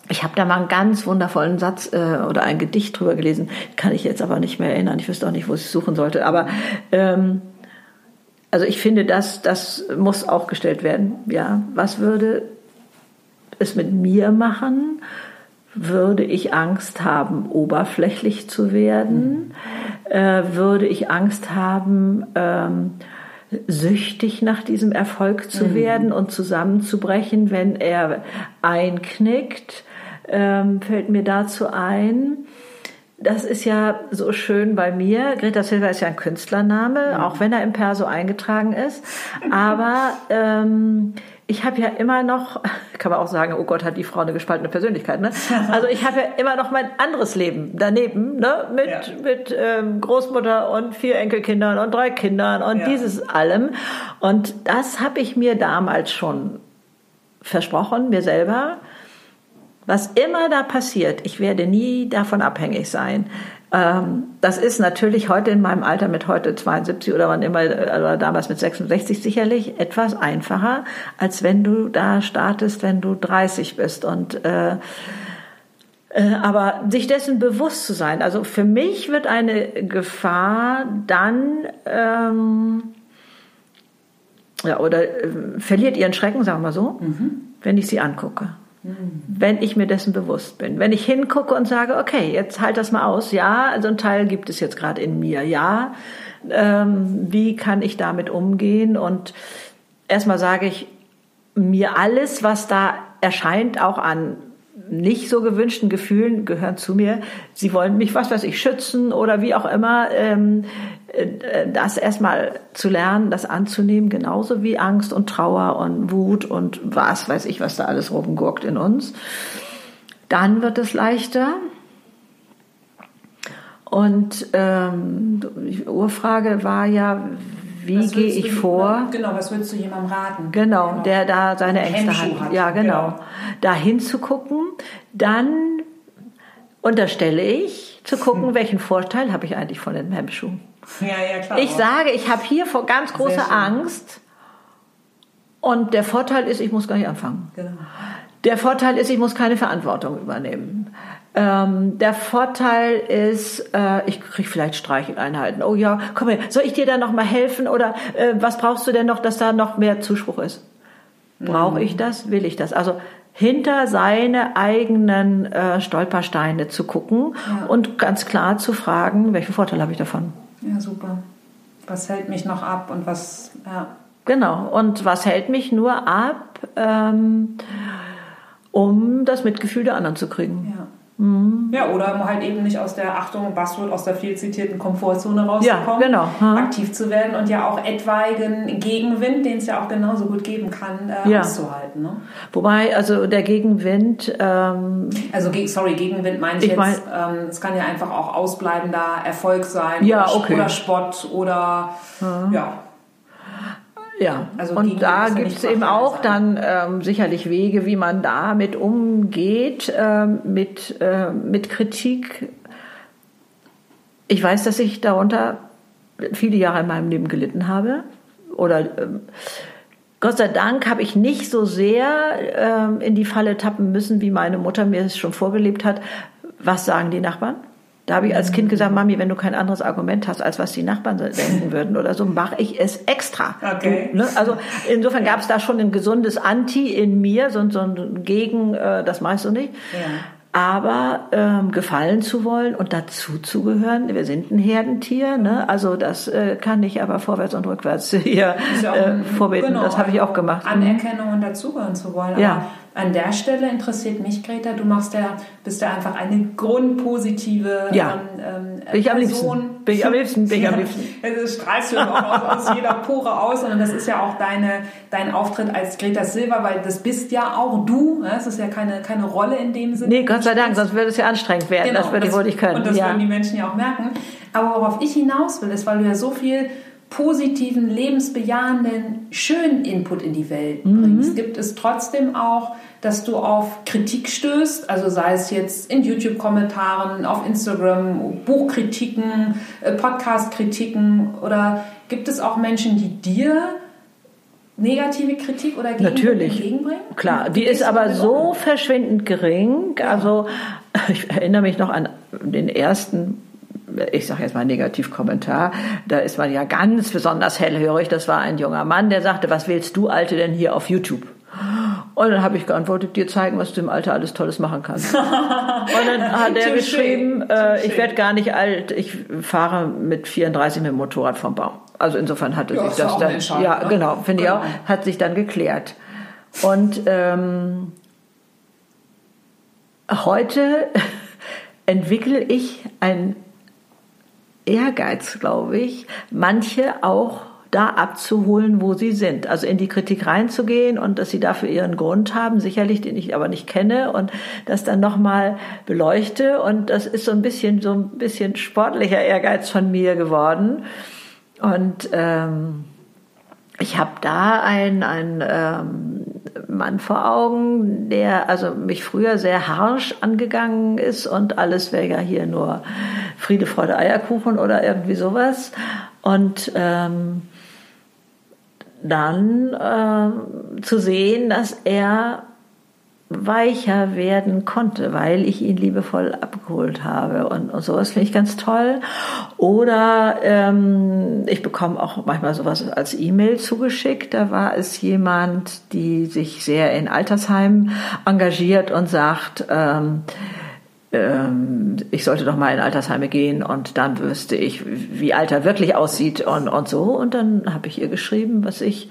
Ich habe da mal einen ganz wundervollen Satz äh, oder ein Gedicht drüber gelesen, kann ich jetzt aber nicht mehr erinnern. Ich wüsste auch nicht, wo ich suchen sollte. Aber ähm, also ich finde, das, das muss auch gestellt werden. Ja, was würde es mit mir machen? Würde ich Angst haben, oberflächlich zu werden? Äh, würde ich Angst haben, ähm, süchtig nach diesem Erfolg zu mhm. werden und zusammenzubrechen, wenn er einknickt? Ähm, fällt mir dazu ein. Das ist ja so schön bei mir. Greta Silva ist ja ein Künstlername, mhm. auch wenn er im Perso eingetragen ist. Aber ähm, ich habe ja immer noch, kann man auch sagen, oh Gott, hat die Frau eine gespaltene Persönlichkeit. Ne? Also ich habe ja immer noch mein anderes Leben daneben, ne? mit, ja. mit ähm, Großmutter und vier Enkelkindern und drei Kindern und ja. dieses allem. Und das habe ich mir damals schon versprochen, mir selber. Was immer da passiert, ich werde nie davon abhängig sein. Ähm, das ist natürlich heute in meinem Alter mit heute 72 oder wann immer, oder damals mit 66 sicherlich etwas einfacher, als wenn du da startest, wenn du 30 bist. Und äh, äh, aber sich dessen bewusst zu sein. Also für mich wird eine Gefahr dann ähm, ja, oder äh, verliert ihren Schrecken, sagen wir so, mhm. wenn ich sie angucke wenn ich mir dessen bewusst bin. Wenn ich hingucke und sage, okay, jetzt halt das mal aus, ja, also ein Teil gibt es jetzt gerade in mir, ja, ähm, wie kann ich damit umgehen? Und erstmal sage ich, mir alles, was da erscheint, auch an nicht so gewünschten Gefühlen gehören zu mir. Sie wollen mich, was weiß ich, schützen oder wie auch immer. Ähm, äh, das erstmal zu lernen, das anzunehmen, genauso wie Angst und Trauer und Wut und was weiß ich, was da alles rumgurkt in uns. Dann wird es leichter. Und ähm, die Urfrage war ja, wie gehe ich du, vor? Genau, was würdest du jemandem raten? Genau, genau. der da seine Ängste hat. hat. Ja, genau. genau. Da hinzugucken, dann unterstelle ich, zu gucken, hm. welchen Vorteil habe ich eigentlich von den Hemmschuhen. Ja, ja, klar. Ich sage, ich habe hier vor ganz große Angst und der Vorteil ist, ich muss gar nicht anfangen. Genau. Der Vorteil ist, ich muss keine Verantwortung übernehmen. Ähm, der Vorteil ist, äh, ich kriege vielleicht Streicheleinheiten. Oh ja, komm her, soll ich dir da noch mal helfen oder äh, was brauchst du denn noch, dass da noch mehr Zuspruch ist? Brauche ich das? Will ich das? Also hinter seine eigenen äh, Stolpersteine zu gucken Ja. und ganz klar zu fragen, welchen Vorteil habe ich davon? Ja, super. Was hält mich noch ab und was, ja. Genau. Und was hält mich nur ab, ähm, um das Mitgefühl der anderen zu kriegen? Ja. Ja, oder um halt eben nicht aus der Achtung, Buzzword, aus der viel zitierten Komfortzone Ja, rauszukommen, genau. Hm. aktiv zu werden und ja auch etwaigen Gegenwind, den es ja auch genauso gut geben kann, äh, Ja. auszuhalten. Ne? Wobei, also der Gegenwind, ähm, Also, ge- sorry, Gegenwind meine ich, Ich jetzt, mein- ähm, es kann ja einfach auch ausbleibender Erfolg sein Ja, oder, okay. oder Spott oder ja. Ja, Also und da gibt es eben auch sein. dann ähm, sicherlich Wege, wie man damit umgeht, ähm, mit, äh, mit Kritik. Ich weiß, dass ich darunter viele Jahre in meinem Leben gelitten habe. Oder ähm, Gott sei Dank habe ich nicht so sehr ähm, in die Falle tappen müssen, wie meine Mutter mir es schon vorgelebt hat. Was sagen die Nachbarn? Da habe ich als Kind gesagt, Mami, wenn du kein anderes Argument hast, als was die Nachbarn denken würden oder so, mache ich es extra. Okay. Du, ne? Also insofern gab es da schon ein gesundes Anti in mir, so, so ein Gegen, äh, das meinst du nicht. Ja. Aber ähm, gefallen zu wollen und dazu zu gehören, wir sind ein Herdentier, ne? also das äh, kann ich aber vorwärts und rückwärts hier ja äh, vorbeten. genau, das habe ich auch gemacht. Anerkennung und dazugehören zu wollen. Ja. An der Stelle interessiert mich, Greta, du machst ja, bist ja einfach eine grundpositive Ja. ähm, ähm, Bin ich am Person. liebsten. Bin ich am liebsten, bin ich am Ja. liebsten. Das strahlst du auch aus, aus jeder Pore aus und das ist ja auch deine, dein Auftritt als Greta Silva, weil das bist ja auch du. ne? Es ist ja keine, keine Rolle in dem Sinne. Nee, Gott sei Dank, sonst würde es ja anstrengend werden. Genau, das würde ich wohl nicht können. Und das ja. würden die Menschen ja auch merken. Aber worauf ich hinaus will, ist, weil du ja so viel positiven, lebensbejahenden, schönen Input in die Welt Mhm. bringst, gibt es trotzdem auch, dass du auf Kritik stößt, also sei es jetzt in YouTube-Kommentaren, auf Instagram, Buchkritiken, äh, Podcast-Kritiken oder gibt es auch Menschen, die dir negative Kritik oder Gegenwind Natürlich. entgegenbringen? Klar, die ist aber so verschwindend gering. Also ich erinnere mich noch an den ersten, ich sage jetzt mal Negativkommentar. Da ist man ja ganz besonders hellhörig. Das war ein junger Mann, der sagte, was willst du Alte denn hier auf YouTube? Und dann habe ich geantwortet, dir zeigen, was du im Alter alles Tolles machen kannst. Und dann hat er geschrieben, äh, ich werde gar nicht alt, ich fahre mit 34 mit dem Motorrad vom Baum. Also insofern hatte Ja, sich das dann, ja ne? genau, finde ich Genau. auch, hat sich dann geklärt. Und ähm, heute entwickle ich ein Ehrgeiz, glaube ich, manche auch da abzuholen, wo sie sind. Also in die Kritik reinzugehen und dass sie dafür ihren Grund haben, sicherlich, den ich aber nicht kenne und das dann nochmal beleuchte. Und das ist so ein bisschen, so ein bisschen sportlicher Ehrgeiz von mir geworden. Und ähm, ich habe da einen, einen ähm, Mann vor Augen, der also mich früher sehr harsch angegangen ist und alles wäre ja hier nur Friede, Freude, Eierkuchen oder irgendwie sowas. Und ähm, dann ähm, zu sehen, dass er weicher werden konnte, weil ich ihn liebevoll abgeholt habe und, und sowas finde ich ganz toll. Oder ähm, ich bekomme auch manchmal sowas als E-Mail zugeschickt. Da war es jemand, die sich sehr in Altersheimen engagiert und sagt, ähm, ähm, ich sollte doch mal in Altersheime gehen und dann wüsste ich, wie Alter wirklich aussieht und, und so. Und dann habe ich ihr geschrieben, was ich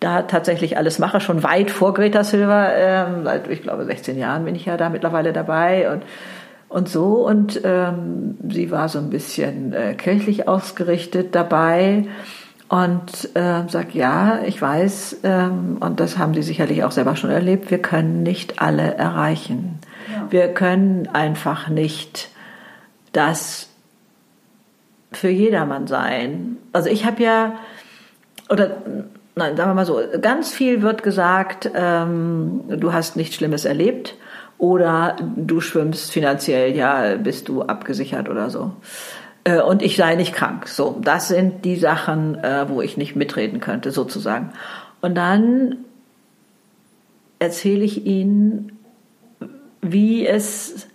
da tatsächlich alles mache, schon weit vor Greta Silva, ähm, seit ich glaube 16 Jahren bin ich ja da mittlerweile dabei und und so und ähm, sie war so ein bisschen äh, kirchlich ausgerichtet dabei und äh, sagt ja, ich weiß ähm, und das haben Sie sicherlich auch selber schon erlebt, wir können nicht alle erreichen. Ja. Wir können einfach nicht das für jedermann sein. Also ich habe ja oder nein, sagen wir mal so, ganz viel wird gesagt, ähm, du hast nichts Schlimmes erlebt oder du schwimmst finanziell, ja, bist du abgesichert oder so. Äh, und ich sei nicht krank. So, das sind die Sachen, äh, wo ich nicht mitreden könnte, sozusagen. Und dann erzähle ich ihnen, wie es,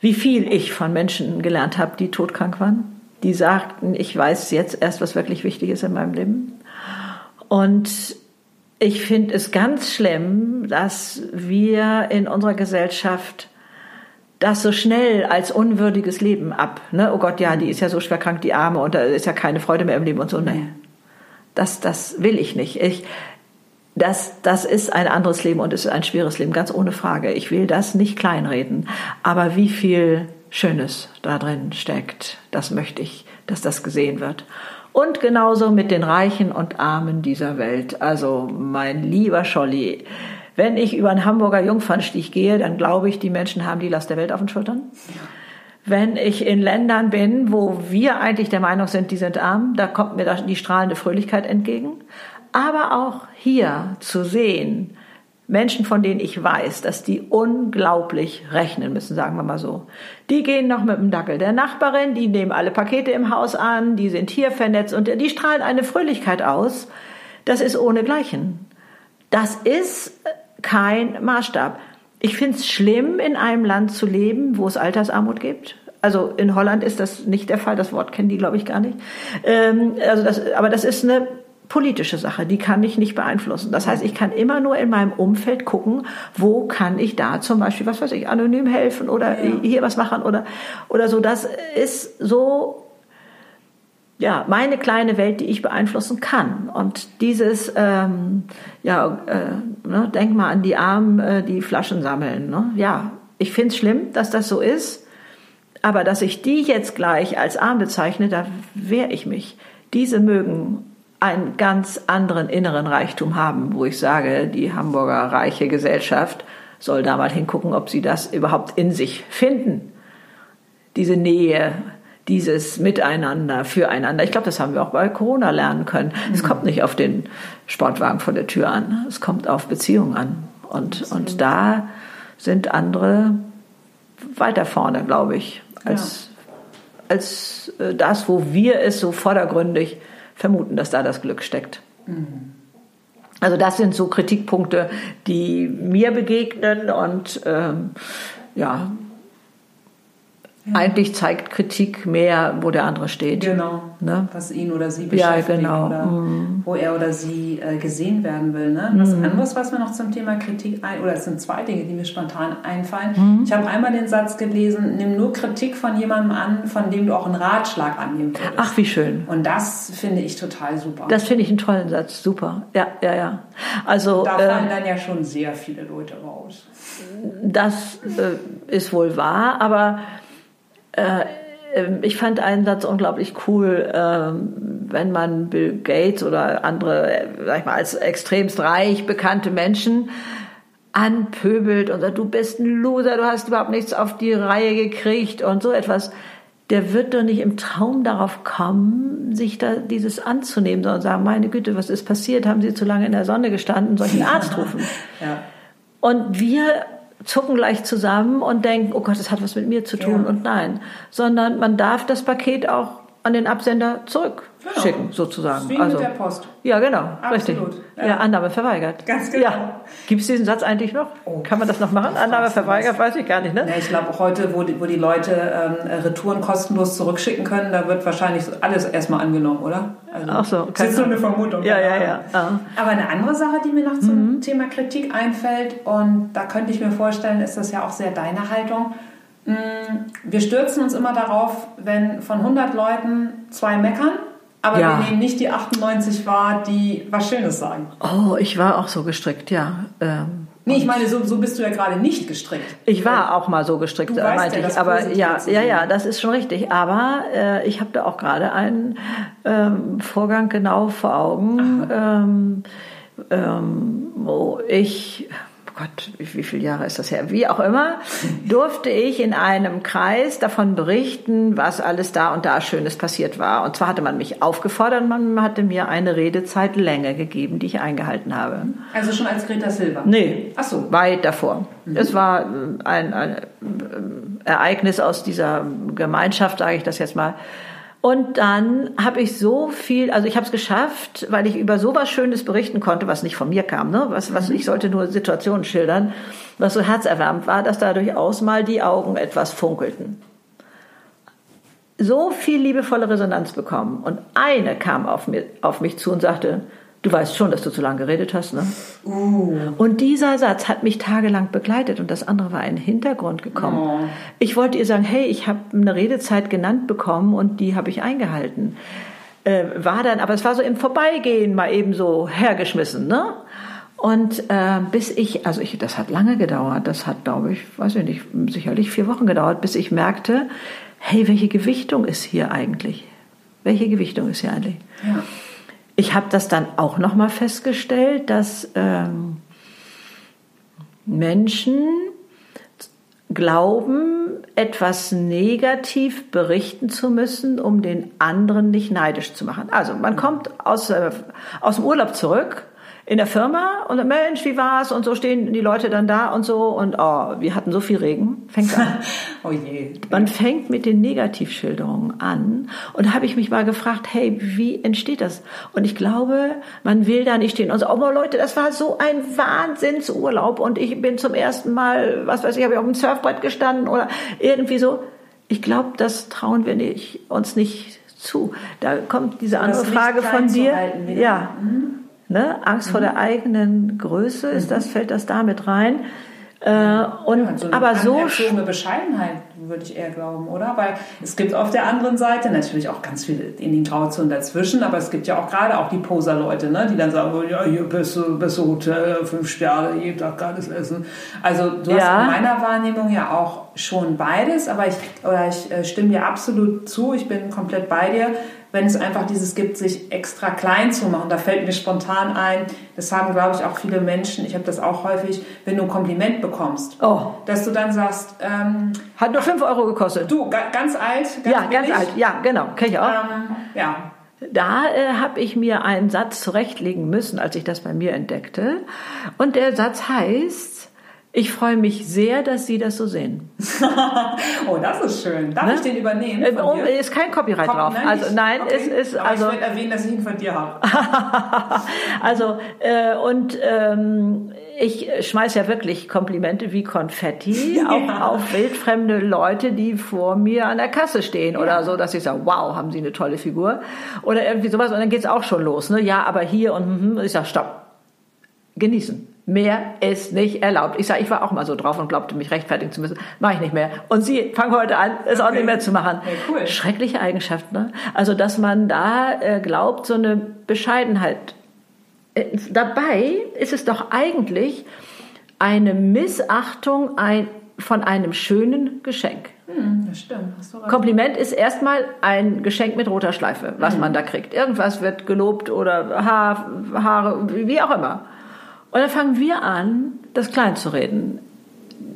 wie viel ich von Menschen gelernt habe, die todkrank waren. Die sagten, ich weiß jetzt erst, was wirklich wichtig ist in meinem Leben. Und ich finde es ganz schlimm, dass wir in unserer Gesellschaft das so schnell als unwürdiges Leben ab. Ne? Oh Gott, ja, die ist ja so schwer krank, die Arme, und da ist ja keine Freude mehr im Leben und so. Nee, das, das will ich nicht. Ich, das, das ist ein anderes Leben und es ist ein schweres Leben, ganz ohne Frage. Ich will das nicht kleinreden. Aber wie viel Schönes da drin steckt, das möchte ich, dass das gesehen wird. Und genauso mit den Reichen und Armen dieser Welt. Also mein lieber Scholli, wenn ich über einen Hamburger Jungfernstich gehe, dann glaube ich, die Menschen haben die Last der Welt auf den Schultern. Wenn ich in Ländern bin, wo wir eigentlich der Meinung sind, die sind arm, da kommt mir die strahlende Fröhlichkeit entgegen. Aber auch hier zu sehen, Menschen, von denen ich weiß, dass die unglaublich rechnen müssen, sagen wir mal so. Die gehen noch mit dem Dackel der Nachbarin, die nehmen alle Pakete im Haus an, die sind hier vernetzt und die strahlen eine Fröhlichkeit aus. Das ist ohnegleichen. Das ist kein Maßstab. Ich finde es schlimm, in einem Land zu leben, wo es Altersarmut gibt. Also in Holland ist das nicht der Fall. Das Wort kennen die, glaube ich, gar nicht. Ähm, also das, aber das ist eine politische Sache, die kann ich nicht beeinflussen. Das heißt, ich kann immer nur in meinem Umfeld gucken, wo kann ich da zum Beispiel, was weiß ich, anonym helfen oder ja. hier was machen oder, oder so. Das ist so ja, meine kleine Welt, die ich beeinflussen kann. Und dieses, ähm, ja, äh, ne, denk mal an die Armen, äh, die Flaschen sammeln. Ne? Ja, ich finde es schlimm, dass das so ist. Aber dass ich die jetzt gleich als arm bezeichne, da wehre ich mich. Diese mögen einen ganz anderen inneren Reichtum haben, wo ich sage, die Hamburger reiche Gesellschaft soll da mal hingucken, ob sie das überhaupt in sich finden. Diese Nähe, dieses Miteinander, Füreinander. Ich glaube, das haben wir auch bei Corona lernen können. Mhm. Es kommt nicht auf den Sportwagen vor der Tür an, es kommt auf Beziehungen an. Und, und da sind andere weiter vorne, glaube ich, als, ja. als äh, das, wo wir es so vordergründig vermuten, dass da das Glück steckt. Mhm. Also das sind so Kritikpunkte, die mir begegnen und ähm, ja, eigentlich zeigt Kritik mehr, wo der andere steht. Genau. Ne? Was ihn oder sie beschäftigt. Ja, genau. Oder mm. wo er oder sie äh, gesehen werden will. Ne? Was mm. anderes, was mir noch zum Thema Kritik ein, oder es sind zwei Dinge, die mir spontan einfallen. Mm. Ich habe einmal den Satz gelesen, nimm nur Kritik von jemandem an, von dem du auch einen Ratschlag annehmen würdest. Ach, wie schön. Und das finde ich total super. Das finde ich einen tollen Satz. Super. Ja, ja, ja. Also, da fallen äh, dann ja schon sehr viele Leute raus. Das äh, ist wohl wahr, aber äh, ähm, ich fand einen Satz unglaublich cool, ähm, wenn man Bill Gates oder andere, äh, sag ich mal, als extremst reich bekannte Menschen anpöbelt und sagt, du bist ein Loser, du hast überhaupt nichts auf die Reihe gekriegt und so etwas. Der wird doch nicht im Traum darauf kommen, sich da dieses anzunehmen, sondern sagen, meine Güte, was ist passiert? Haben Sie zu lange in der Sonne gestanden? Einen Arzt rufen? ja. Und wir zucken gleich zusammen und denken, oh Gott, das hat was mit mir zu tun ja. und nein, sondern man darf das Paket auch an den Absender zurückschicken, genau. sozusagen. Wie also, mit der Post. Ja, genau, Absolut. richtig. Ja. ja. Annahme verweigert. Ganz genau. Ja. Gibt es diesen Satz eigentlich noch? Oh, Kann man das noch machen? Annahme verweigert, weiß ich gar nicht, ne? Ja, ich glaube heute, wo die, wo die Leute ähm, Retouren kostenlos zurückschicken können, da wird wahrscheinlich alles erstmal angenommen, oder? Also, Ach so. Das ist so eine Vermutung. Ja, ja, ja. ja. Aber eine andere Sache, die mir noch zum mhm. Thema Kritik einfällt, und da könnte ich mir vorstellen, ist das ja auch sehr deine Haltung, mm, wir stürzen uns immer darauf, wenn von 100 Leuten zwei meckern, aber ja. wir nehmen nicht die 98 wahr, die was Schönes sagen. Oh, ich war auch so gestrickt, ja. Ähm, nee, ich meine, so, so bist du ja gerade nicht gestrickt. Ich war auch mal so gestrickt, du meinte ja, ich. Aber ja, ja, ja, das ist schon richtig. Aber äh, ich habe da auch gerade einen ähm, Vorgang genau vor Augen, ähm, ähm, wo ich Gott, wie, wie viele Jahre ist das her? Wie auch immer, durfte ich in einem Kreis davon berichten, was alles da und da Schönes passiert war. Und zwar hatte man mich aufgefordert, man hatte mir eine Redezeit länger gegeben, die ich eingehalten habe. Also schon als Greta Silber? Nee. Ach so. Weit davor. Mhm. Es war ein, ein Ereignis aus dieser Gemeinschaft, sage ich das jetzt mal, und dann habe ich so viel, also ich habe es geschafft, weil ich über so was Schönes berichten konnte, was nicht von mir kam, ne? was, was ich sollte nur Situationen schildern, was so herzerwärmend war, dass da durchaus mal die Augen etwas funkelten. So viel liebevolle Resonanz bekommen. Und eine kam auf, mir, auf mich zu und sagte, Du weißt schon, dass du zu lange geredet hast, ne? Uh. Und dieser Satz hat mich tagelang begleitet und das andere war in den Hintergrund gekommen. Oh. Ich wollte ihr sagen, hey, ich habe eine Redezeit genannt bekommen und die habe ich eingehalten. Äh, war dann, aber es war so im Vorbeigehen mal eben so hergeschmissen, ne? Und äh, bis ich, also ich, das hat lange gedauert, das hat, glaube ich, weiß ich nicht, sicherlich vier Wochen gedauert, bis ich merkte, hey, welche Gewichtung ist hier eigentlich? Welche Gewichtung ist hier eigentlich? Ja. Ich habe das dann auch noch mal festgestellt, dass ähm, Menschen glauben, etwas negativ berichten zu müssen, um den anderen nicht neidisch zu machen. Also man kommt aus, äh, aus dem Urlaub zurück in der Firma und Mensch, wie war's? Und so stehen die Leute dann da und so und oh, wir hatten so viel Regen. Fängt an. Oh je. Man fängt mit den Negativschilderungen an und da habe ich mich mal gefragt, hey, wie entsteht das? Und ich glaube, man will da nicht stehen und sagen, oh Leute, das war so ein Wahnsinnsurlaub und ich bin zum ersten Mal, was weiß ich, habe ich auf dem Surfbrett gestanden oder irgendwie so. Ich glaube, das trauen wir nicht, uns nicht zu. Da kommt diese andere Frage von dir. halten. Ja. Ne? Angst vor der eigenen Größe, ist das, fällt das da mit rein? Äh, und, Ja, so eine aber so anerzogene Bescheidenheit, würde ich eher glauben, oder? Weil es gibt auf der anderen Seite natürlich auch ganz viele in den Grauzonen dazwischen, aber es gibt ja auch gerade auch die Poser-Leute, ne? die dann sagen, oh, ja, hier beste, beste Hotel, fünf Sterne, jeden Tag geiles Essen. Also du Ja. hast in meiner Wahrnehmung ja auch schon beides, aber ich, oder ich äh, stimme dir absolut zu, ich bin komplett bei dir, wenn es einfach dieses gibt, sich extra klein zu machen. Da fällt mir spontan ein, das haben, glaube ich, auch viele Menschen, ich habe das auch häufig, wenn du ein Kompliment bekommst, Oh. dass du dann sagst, ähm, hat nur fünf Euro gekostet. du, ga, ganz alt, ganz ja, ganz alt. Ja, genau, kenne ich auch. Ähm, ja, Da äh, habe ich mir einen Satz zurechtlegen müssen, als ich das bei mir entdeckte. Und der Satz heißt, ich freue mich sehr, dass Sie das so sehen. oh, das ist schön. Darf Ne? ich den übernehmen? Äh, ist kein Copyright Kommt- drauf. Also nicht? nein, Okay. es ist Aber also ich werde erwähnen, dass ich ihn von dir habe. also äh, und ähm, ich schmeiß ja wirklich Komplimente wie Konfetti auf, auf wildfremde Leute, die vor mir an der Kasse stehen oder so, dass ich sage, wow, haben Sie eine tolle Figur oder irgendwie sowas und dann geht's auch schon los. Ne? Ja, aber hier und mhm, ich sage, stopp, genießen. Mehr ist nicht erlaubt. Ich sage, ich war auch mal so drauf und glaubte, mich rechtfertigen zu müssen. Mache ich nicht mehr. Und Sie fangen heute an, es auch Okay. nicht mehr zu machen. Ja, cool. Schreckliche Eigenschaft, ne? Also, dass man da äh, glaubt, so eine Bescheidenheit. Äh, dabei ist es doch eigentlich eine Missachtung ein, von einem schönen Geschenk. Hm, das stimmt. Kompliment ist erstmal ein Geschenk mit roter Schleife, was man da kriegt. Irgendwas wird gelobt oder Haar, Haare, wie auch immer. Und dann fangen wir an, das klein zu reden.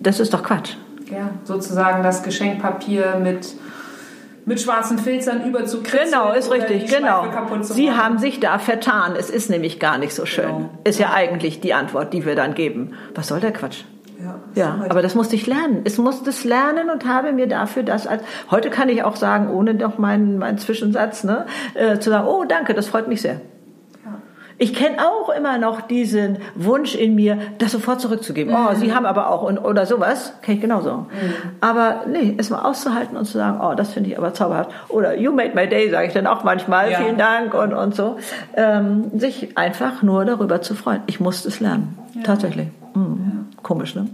Das ist doch Quatsch. Ja, sozusagen das Geschenkpapier mit, mit schwarzen Filzern überzukritzeln. Genau, ist oder richtig, genau. Sie haben sich da vertan. Es ist nämlich gar nicht so schön. Genau. Ist ja eigentlich die Antwort, die wir dann geben. Was soll der Quatsch? Ja, Ja, aber das musste ich lernen. Ich musste es lernen und habe mir dafür das als heute kann ich auch sagen, ohne noch meinen meinen Zwischensatz, ne, äh, zu sagen, oh danke, das freut mich sehr. Ich kenne auch immer noch diesen Wunsch in mir, das sofort zurückzugeben. Oh, Sie haben aber auch und, oder sowas, kenne ich genauso. Aber nee, es mal auszuhalten und zu sagen, oh, das finde ich aber zauberhaft. Oder you made my day, sage ich dann auch manchmal, Ja. vielen Dank und, und so. Ähm, sich einfach nur darüber zu freuen. Ich musste es lernen, tatsächlich. Mhm. Komisch, ne?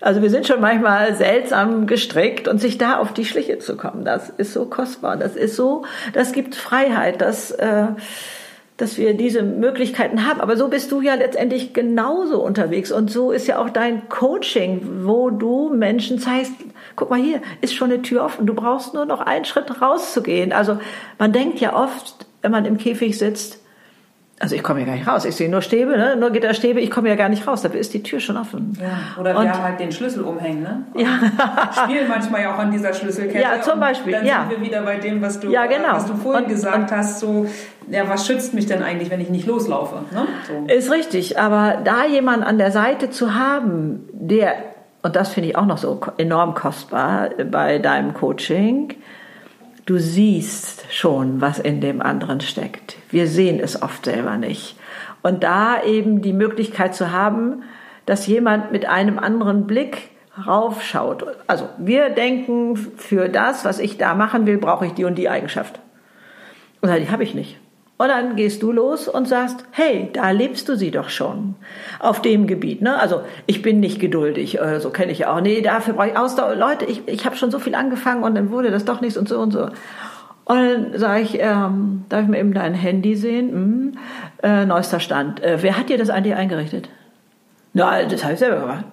Also wir sind schon manchmal seltsam gestrickt und sich da auf die Schliche zu kommen, das ist so kostbar, das ist so, das gibt Freiheit, das, äh, dass wir diese Möglichkeiten haben. Aber so bist du ja letztendlich genauso unterwegs und so ist ja auch dein Coaching, wo du Menschen zeigst, guck mal hier, ist schon eine Tür offen, du brauchst nur noch einen Schritt rauszugehen. Also man denkt ja oft, wenn man im Käfig sitzt, also ich komme ja gar nicht raus. Ich sehe nur Stäbe, ne? nur Gitterstäbe. Ich komme ja gar nicht raus. Dafür ist die Tür schon offen. Ja, oder Und- wir haben halt den Schlüssel umhängen, ne? Ja. Spielen manchmal ja auch an dieser Schlüsselkette. Ja, zum und Beispiel, Dann ja. sind wir wieder bei dem, was du, Ja, genau. äh, was du vorhin Und- gesagt und- hast, so, ja, was schützt mich denn eigentlich, wenn ich nicht loslaufe? Ne? So. Ist richtig, aber da jemand an der Seite zu haben, der, und das finde ich auch noch so enorm kostbar bei deinem Coaching, du siehst schon, was in dem anderen steckt. Wir sehen es oft selber nicht. Und da eben die Möglichkeit zu haben, dass jemand mit einem anderen Blick raufschaut. Also wir denken, für das, was ich da machen will, brauche ich die und die Eigenschaft. Oder die habe ich nicht. Und dann gehst du los und sagst, hey, da lebst du sie doch schon. Auf dem Gebiet. Ne? Also ich bin nicht geduldig, äh, so kenne ich ja auch. Nee, dafür brauche ich Ausdauer. Leute, ich, ich habe schon so viel angefangen und dann wurde das doch nichts und so und so. Und dann sage ich, ähm, darf ich mir eben dein Handy sehen? Hm, äh, neuester Stand. Äh, wer hat dir das eigentlich eingerichtet? Na, das habe ich selber gemacht.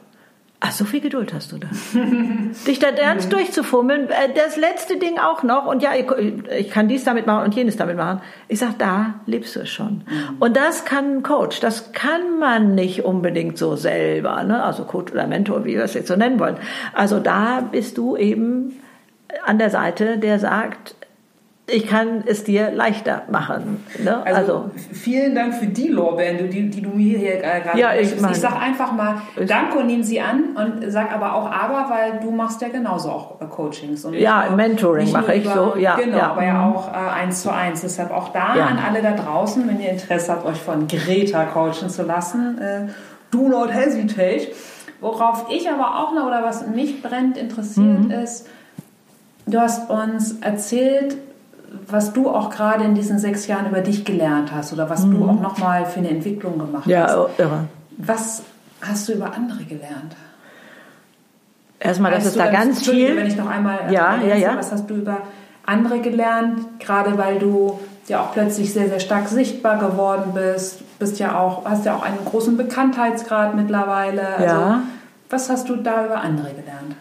Ach, so viel Geduld hast du da. Dich da ernst durchzufummeln. Äh, das letzte Ding auch noch. Und ja, ich, kann dies damit machen und jenes damit machen. Ich sag, da lebst du es schon. Mhm. Und das kann ein Coach. Das kann man nicht unbedingt so selber. Ne? Also Coach oder Mentor, wie wir es jetzt so nennen wollen. Also da bist du eben an der Seite, der sagt, ich kann es dir leichter machen. Ne? Also, also, vielen Dank für die Lorbeeren, die, die du mir hier gerade ja, ich, ich sag einfach mal Danke und nimm sie an und sag aber auch aber, weil du machst ja genauso auch äh, Coachings. Und ja, Mentoring mache ich so. Ja, genau, ja. aber ja mhm. auch äh, eins zu eins. Deshalb auch da ja. an alle da draußen, wenn ihr Interesse habt, euch von Greta coachen zu lassen, äh, do not hesitate. Worauf ich aber auch noch oder was mich brennt interessiert mhm. ist, du hast uns erzählt, was du auch gerade in diesen sechs Jahren über dich gelernt hast oder was mhm. du auch nochmal für eine Entwicklung gemacht ja, hast. Ja, irre. Was hast du über andere gelernt? Erstmal, das ist da ganz viel. Wenn ich noch einmal ja, ergänze, ja, ja. was hast du über andere gelernt, gerade weil du ja auch plötzlich sehr, sehr stark sichtbar geworden bist, bist ja auch, hast ja auch einen großen Bekanntheitsgrad mittlerweile. Also, ja. Was hast du da über andere gelernt?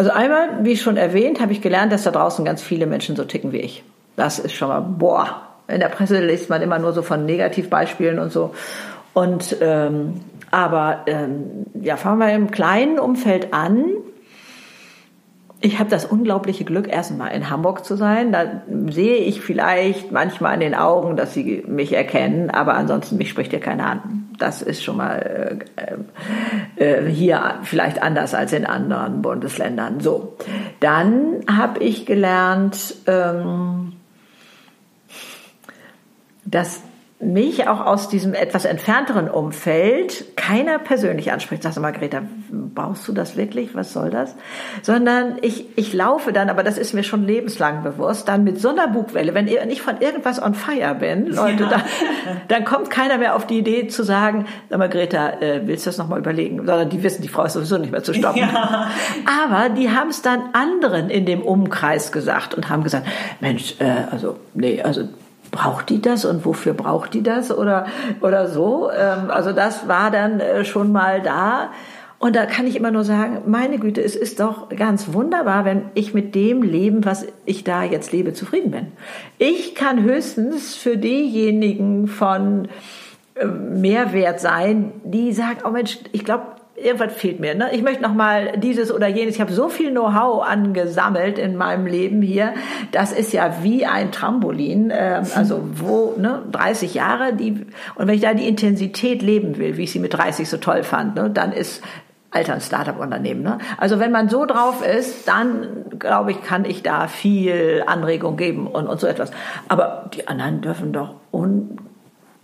Also einmal, wie schon erwähnt, habe ich gelernt, dass da draußen ganz viele Menschen so ticken wie ich. Das ist schon mal, boah, in der Presse liest man immer nur so von Negativbeispielen und so. Und ähm, aber ähm, ja, fangen wir im kleinen Umfeld an. Ich habe das unglaubliche Glück, erstmal in Hamburg zu sein. Da sehe ich vielleicht manchmal in den Augen, dass sie mich erkennen, aber ansonsten mich spricht ja keiner an. Das ist schon mal äh, äh, hier vielleicht anders als in anderen Bundesländern. So, dann habe ich gelernt, ähm, dass mich auch aus diesem etwas entfernteren Umfeld keiner persönlich anspricht. Sagst du mal, Greta, brauchst du das wirklich? Was soll das? Sondern ich, ich laufe dann, aber das ist mir schon lebenslang bewusst, dann mit so einer Bugwelle, wenn ich von irgendwas on fire bin, Leute, ja. dann, dann kommt keiner mehr auf die Idee zu sagen, sag mal, Greta, äh, willst du das nochmal überlegen? Sondern die wissen, die Frau ist sowieso nicht mehr zu stoppen. Ja. Aber die haben es dann anderen in dem Umkreis gesagt und haben gesagt, Mensch, äh, also, nee, also braucht die das und wofür braucht die das oder, oder so. Ähm, also das war dann äh, schon mal da. Und da kann ich immer nur sagen, meine Güte, es ist doch ganz wunderbar, wenn ich mit dem leben, was ich da jetzt lebe, zufrieden bin. Ich kann höchstens für diejenigen von äh, Mehrwert sein, die sagen, oh Mensch, ich glaube, irgendwas fehlt mir. Ne? Ich möchte noch mal dieses oder jenes. Ich habe so viel Know-how angesammelt in meinem Leben hier. Das ist ja wie ein Trampolin. Äh, also wo ne, 30 Jahre. Die und wenn ich da die Intensität leben will, wie ich sie mit 30 so toll fand, ne, dann ist Alter ein Startup-Unternehmen. Ne? Also wenn man so drauf ist, dann glaube ich, kann ich da viel Anregung geben und, und so etwas. Aber die anderen dürfen doch un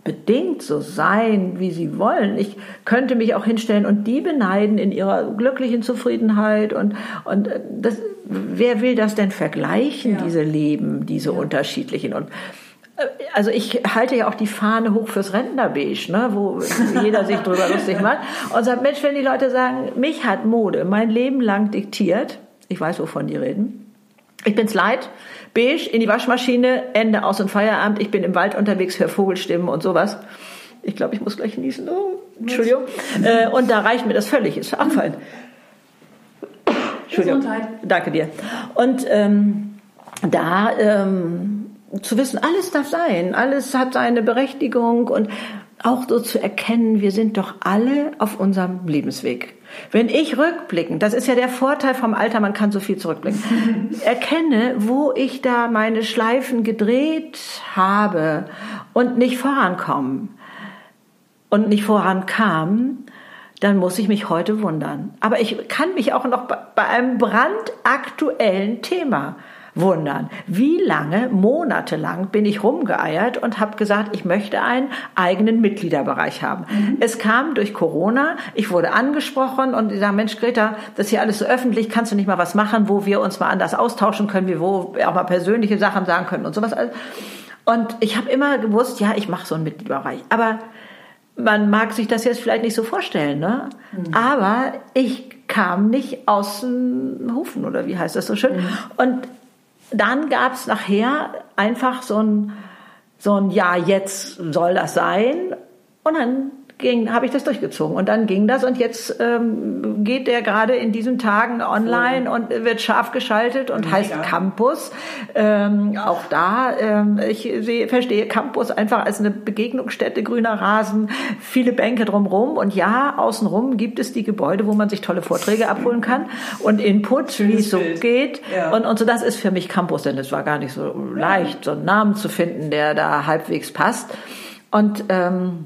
bedingt so sein, wie sie wollen. Ich könnte mich auch hinstellen und die beneiden in ihrer glücklichen Zufriedenheit und, und das, wer will das denn vergleichen, ja. diese Leben, diese ja. unterschiedlichen und äh, also ich halte ja auch die Fahne hoch fürs Rentnerbeige, ne, wo jeder sich drüber lustig macht und sagt, Mensch, wenn die Leute sagen, mich hat Mode mein Leben lang diktiert, ich weiß, wovon die reden, ich bin's leid, beige in die Waschmaschine, Ende aus und Feierabend. Ich bin im Wald unterwegs, höre Vogelstimmen und sowas. Ich glaube, ich muss gleich niesen. Oh, Entschuldigung. Äh, und da reicht mir das völlig. Ist abfallen. Entschuldigung. Gesundheit. Danke dir. Und ähm, da ähm, zu wissen, alles darf sein, alles hat seine Berechtigung und auch so zu erkennen, wir sind doch alle auf unserem Lebensweg. Wenn ich rückblickend, das ist ja der Vorteil vom Alter, man kann so viel zurückblicken, erkenne, wo ich da meine Schleifen gedreht habe und nicht vorankommen und nicht vorankam, dann muss ich mich heute wundern. Aber ich kann mich auch noch bei einem brandaktuellen Thema wundern. Wie lange, monatelang bin ich rumgeeiert und habe gesagt, ich möchte einen eigenen Mitgliederbereich haben. Mhm. Es kam durch Corona, ich wurde angesprochen und ich sage, Mensch Greta, das ist hier alles so öffentlich, kannst du nicht mal was machen, wo wir uns mal anders austauschen können, wie wo wir auch mal persönliche Sachen sagen können und sowas. Und ich habe immer gewusst, ja, ich mache so einen Mitgliederbereich. Aber man mag sich das jetzt vielleicht nicht so vorstellen, ne? Mhm. Aber ich kam nicht aus dem Hufen, oder wie heißt das so schön? Mhm. Und dann gab es nachher einfach so ein, so ein, ja, jetzt soll das sein. Und dann habe ich das durchgezogen. Und dann ging das und jetzt ähm, geht der gerade in diesen Tagen online und wird scharf geschaltet und Mega. heißt Campus. Ähm, auch da, ähm, ich sehe, verstehe Campus einfach als eine Begegnungsstätte, grüner Rasen, viele Bänke drumherum und ja, außenrum gibt es die Gebäude, wo man sich tolle Vorträge abholen kann und Input, wie es so geht. Ja. Und, und so das ist für mich Campus, denn es war gar nicht so leicht, so einen Namen zu finden, der da halbwegs passt. Und ähm,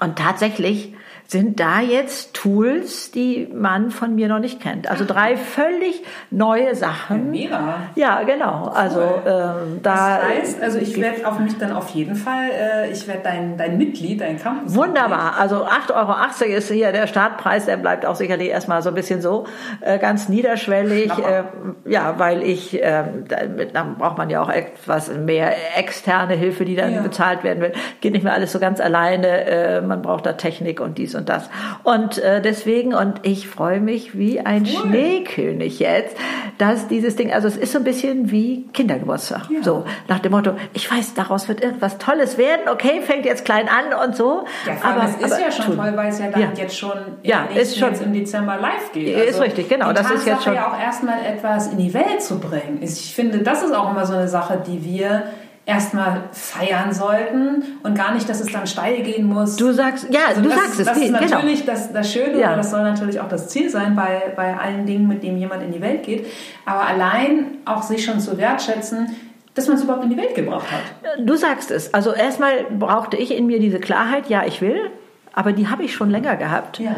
und tatsächlich sind da jetzt Tools, die man von mir noch nicht kennt. Also drei völlig neue Sachen. Mega. Ja, genau. Also ähm, da. Das heißt, also ich werde auf mich dann auf jeden Fall, äh, ich werde dein, dein Mitglied, dein Campus. Wunderbar. Also 8,80 Euro ist hier der Startpreis, der bleibt auch sicherlich erstmal so ein bisschen so äh, ganz niederschwellig. Äh, ja, weil ich, äh, damit, dann braucht man ja auch etwas mehr externe Hilfe, die dann ja. bezahlt werden will. Geht nicht mehr alles so ganz alleine. Äh, man braucht da Technik und dies und das. Und äh, deswegen, und ich freue mich wie ein cool. Schneekönig jetzt, dass dieses Ding, also es ist so ein bisschen wie Kindergeburtstag. Ja. So, nach dem Motto, ich weiß, daraus wird irgendwas Tolles werden, okay, fängt jetzt klein an und so. Ja, aber es ist aber, ja schon tun. toll, weil es ja dann ja. jetzt schon, ja, ist schon im Dezember live geht. Also ist richtig, genau. Das ist jetzt schon. ja auch erstmal etwas in die Welt zu bringen. Ich finde, das ist auch immer so eine Sache, die wir erstmal feiern sollten und gar nicht, dass es dann steil gehen muss. Du sagst, ja, also du das, sagst es. Das ist genau. natürlich genau. das, das Schöne ja. das soll natürlich auch das Ziel sein bei, bei allen Dingen, mit denen jemand in die Welt geht. Aber allein auch sich schon zu wertschätzen, dass man es überhaupt in die Welt gebracht hat. Du sagst es. Also erstmal brauchte ich in mir diese Klarheit, ja, ich will, aber die habe ich schon länger gehabt. Ja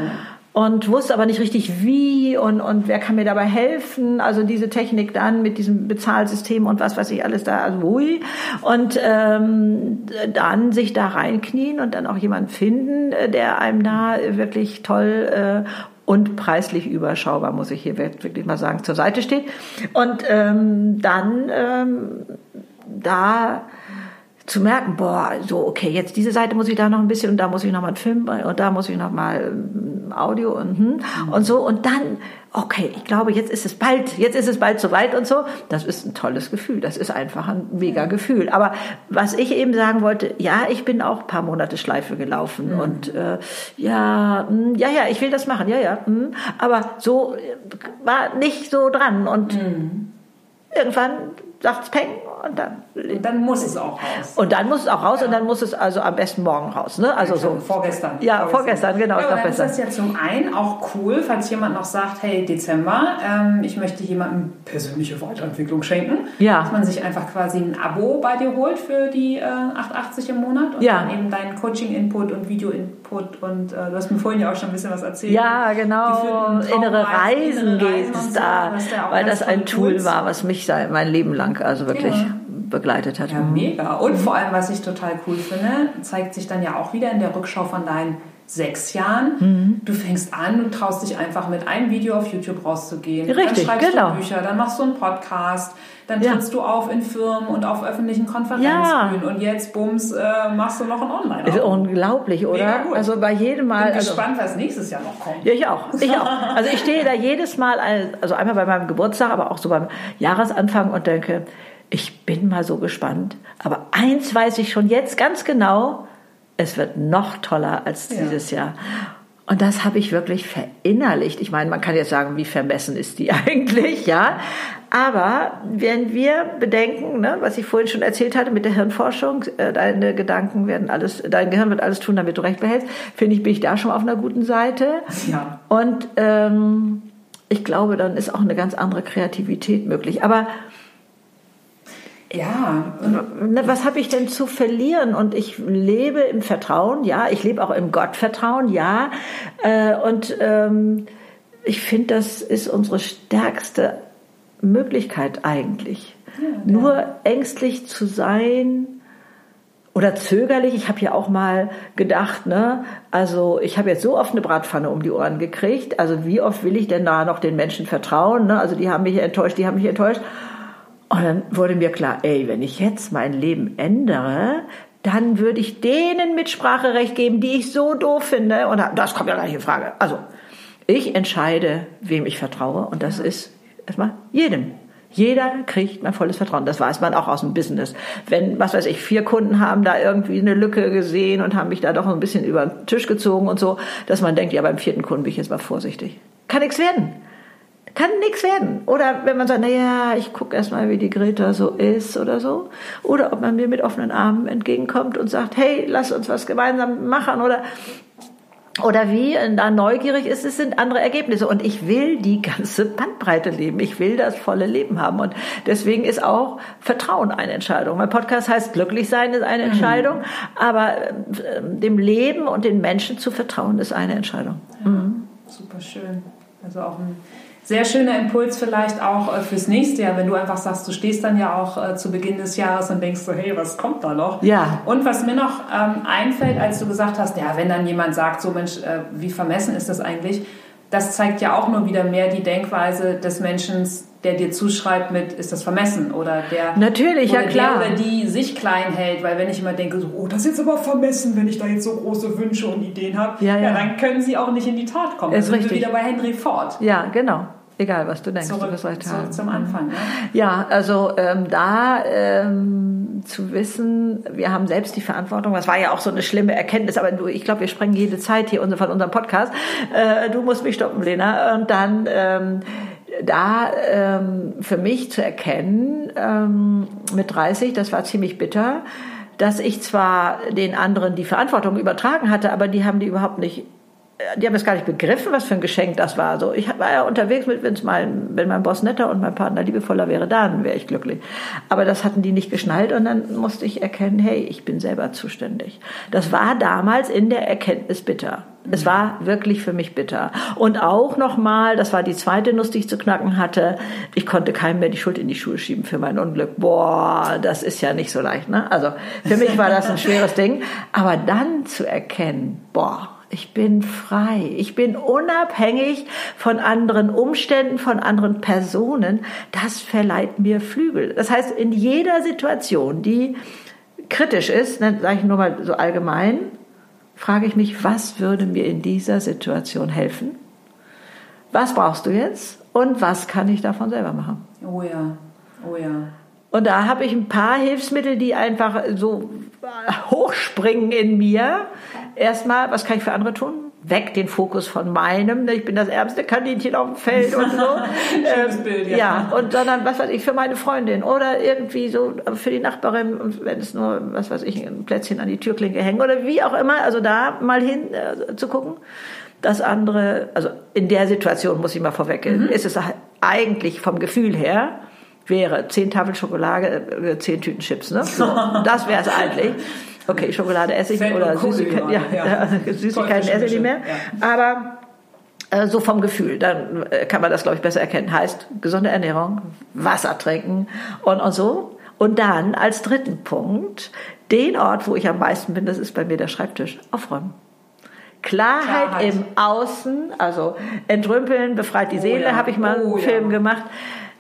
und wusste aber nicht richtig wie und, und wer kann mir dabei helfen. Also diese Technik dann mit diesem Bezahlsystem und was weiß ich alles da, also ui. Und ähm, dann sich da reinknien und dann auch jemanden finden, äh, der einem da wirklich toll äh, und preislich überschaubar, muss ich hier wirklich mal sagen, zur Seite steht. Und ähm, dann ähm, da zu merken, boah, so, okay, jetzt diese Seite muss ich da noch ein bisschen und da muss ich noch mal einen Film und da muss ich noch mal ähm, Audio und, hm, mhm. und so und dann, okay, ich glaube, jetzt ist es bald, jetzt ist es bald soweit und so. Das ist ein tolles Gefühl. Das ist einfach ein mega Gefühl. Aber was ich eben sagen wollte, ja, ich bin auch ein paar Monate Schleife gelaufen mhm. und äh, ja, mh, hm, ja, ja, ich will das machen, ja, ja, mh, hm. aber so äh, war nicht so dran und mhm. irgendwann sagt's Peng und dann. Und dann muss es auch raus. Und dann muss es auch raus ja. und dann muss es also am besten morgen raus. Ne? Also so. Vorgestern. Ja, vorgestern, vorgestern genau. Ja, dann besser. ist das ja zum einen auch cool, falls jemand noch sagt, hey, Dezember, ähm, ich möchte jemandem persönliche Weiterentwicklung schenken. Ja. Dass man sich einfach quasi ein Abo bei dir holt für die äh, 8,80 im Monat und ja. dann eben deinen Coaching-Input und Video-Input und äh, du hast mir vorhin ja auch schon ein bisschen was erzählt. Ja, genau. Innere Reisen geht es da, so, weil das ein Tool war, was mich mein Leben lang also wirklich ja begleitet hat. Ja, mega. Und vor allem, was ich total cool finde, zeigt sich dann ja auch wieder in der Rückschau von deinen sechs Jahren. Mhm. Du fängst an und traust dich einfach mit einem Video auf YouTube rauszugehen. Richtig, dann schreibst genau. du Bücher, dann machst du einen Podcast, dann trittst ja. du auf in Firmen und auf öffentlichen Konferenzbühnen ja. und jetzt, bums, äh, machst du noch ein online Ist unglaublich, oder? Also bei jedem Mal. Bin also, gespannt, was nächstes Jahr noch kommt. Ja, ich auch. Ich auch. Also ich stehe da jedes Mal, also einmal bei meinem Geburtstag, aber auch so beim Jahresanfang und denke, ich bin mal so gespannt. Aber eins weiß ich schon jetzt ganz genau, es wird noch toller als ja. dieses Jahr. Und das habe ich wirklich verinnerlicht. Ich meine, man kann jetzt sagen, wie vermessen ist die eigentlich, ja? Aber wenn wir bedenken, ne, was ich vorhin schon erzählt hatte mit der Hirnforschung, äh, deine Gedanken werden alles, dein Gehirn wird alles tun, damit du recht behältst, finde ich, bin ich da schon auf einer guten Seite. Ja. Und ähm, ich glaube, dann ist auch eine ganz andere Kreativität möglich. Aber ja. Ne, was habe ich denn zu verlieren? Und ich lebe im Vertrauen, ja. Ich lebe auch im Gottvertrauen, ja. Äh, und ähm, ich finde, das ist unsere stärkste Möglichkeit eigentlich. Ja, Nur ja. ängstlich zu sein oder zögerlich. Ich habe ja auch mal gedacht, ne, also ich habe jetzt so oft eine Bratpfanne um die Ohren gekriegt. Also wie oft will ich denn da noch den Menschen vertrauen? Ne? Also die haben mich enttäuscht, die haben mich enttäuscht. Und dann wurde mir klar, ey, wenn ich jetzt mein Leben ändere, dann würde ich denen Mitspracherecht geben, die ich so doof finde. Und das kommt ja gleich in Frage. Also, ich entscheide, wem ich vertraue. Und das ist erstmal jedem. Jeder kriegt mein volles Vertrauen. Das weiß man auch aus dem Business. Wenn, was weiß ich, vier Kunden haben da irgendwie eine Lücke gesehen und haben mich da doch ein bisschen über den Tisch gezogen und so, dass man denkt, ja, beim vierten Kunden bin ich jetzt mal vorsichtig. Kann nichts werden. Kann nichts werden. Oder wenn man sagt, naja, ich gucke erstmal, wie die Greta so ist oder so. Oder ob man mir mit offenen Armen entgegenkommt und sagt, hey, lass uns was gemeinsam machen oder oder wie da neugierig ist, es sind andere Ergebnisse. Und ich will die ganze Bandbreite leben. Ich will das volle Leben haben. Und deswegen ist auch Vertrauen eine Entscheidung. Mein Podcast heißt Glücklich sein ist eine Entscheidung. Mhm. Aber äh, dem Leben und den Menschen zu vertrauen ist eine Entscheidung. Ja, mhm. Super schön. Also auch ein sehr schöner Impuls vielleicht auch äh, fürs nächste Jahr, wenn du einfach sagst, du stehst dann ja auch äh, zu Beginn des Jahres und denkst so, hey, was kommt da noch? Ja. Und was mir noch ähm, einfällt, als du gesagt hast, ja, wenn dann jemand sagt, so Mensch, äh, wie vermessen ist das eigentlich? Das zeigt ja auch nur wieder mehr die Denkweise des Menschen, der dir zuschreibt mit, ist das vermessen oder der natürlich oder ja klar der oder die sich klein hält, weil wenn ich immer denke, so, oh, das ist jetzt aber vermessen, wenn ich da jetzt so große Wünsche und Ideen habe, ja, ja. ja dann können sie auch nicht in die Tat kommen. Ist dann sind wir wieder bei Henry Ford. Ja, genau. Egal, was du denkst. Zurück, du wirst recht zurück zum Anfang. Ja, ja also ähm, da ähm, zu wissen, wir haben selbst die Verantwortung. Das war ja auch so eine schlimme Erkenntnis, aber du, ich glaube, wir sprengen jede Zeit hier von unserem Podcast. Äh, du musst mich stoppen, Lena. Und dann ähm, da ähm, für mich zu erkennen ähm, mit 30, das war ziemlich bitter, dass ich zwar den anderen die Verantwortung übertragen hatte, aber die haben die überhaupt nicht die haben es gar nicht begriffen, was für ein Geschenk das war. So, ich war ja unterwegs mit, wenn's mein, wenn mein Boss netter und mein Partner liebevoller wäre, dann wäre ich glücklich. Aber das hatten die nicht geschnallt und dann musste ich erkennen, hey, ich bin selber zuständig. Das war damals in der Erkenntnis bitter. Es war wirklich für mich bitter. Und auch nochmal, das war die zweite Nuss, die ich zu knacken hatte, ich konnte keinem mehr die Schuld in die Schuhe schieben für mein Unglück. Boah, das ist ja nicht so leicht. Ne? Also für mich war das ein schweres Ding. Aber dann zu erkennen, boah, ich bin frei. Ich bin unabhängig von anderen Umständen, von anderen Personen. Das verleiht mir Flügel. Das heißt, in jeder Situation, die kritisch ist, dann sage ich nur mal so allgemein, frage ich mich, was würde mir in dieser Situation helfen? Was brauchst du jetzt? Und was kann ich davon selber machen? Oh ja, oh ja. Und da habe ich ein paar Hilfsmittel, die einfach so hochspringen in mir. Erstmal, was kann ich für andere tun? Weg den Fokus von meinem, ne? ich bin das ärmste Kaninchen auf dem Feld und so. Schönes ähm, Bild, ja. ja. und sondern, was weiß ich, für meine Freundin oder irgendwie so für die Nachbarin, wenn es nur, was weiß ich, ein Plätzchen an die Türklinke hängen oder wie auch immer, also da mal hin äh, zu gucken. Das andere, also in der Situation muss ich mal vorweggehen, mhm. ist es eigentlich vom Gefühl her, wäre zehn Tafeln Schokolade, äh, zehn Tüten Chips. Ne? So, das wäre es eigentlich. Okay, Schokolade esse ich oder Süßigkeiten, ja, ja. Süßigkeiten esse ich nicht mehr. Ja. Aber äh, so vom Gefühl, dann äh, kann man das, glaube ich, besser erkennen. Heißt gesunde Ernährung, Wasser trinken und, und so. Und dann als dritten Punkt, den Ort, wo ich am meisten bin, das ist bei mir der Schreibtisch, aufräumen. Klarheit, Klarheit. im Außen, also entrümpeln, befreit die oh, Seele, ja. habe ich mal oh, einen Film ja. gemacht.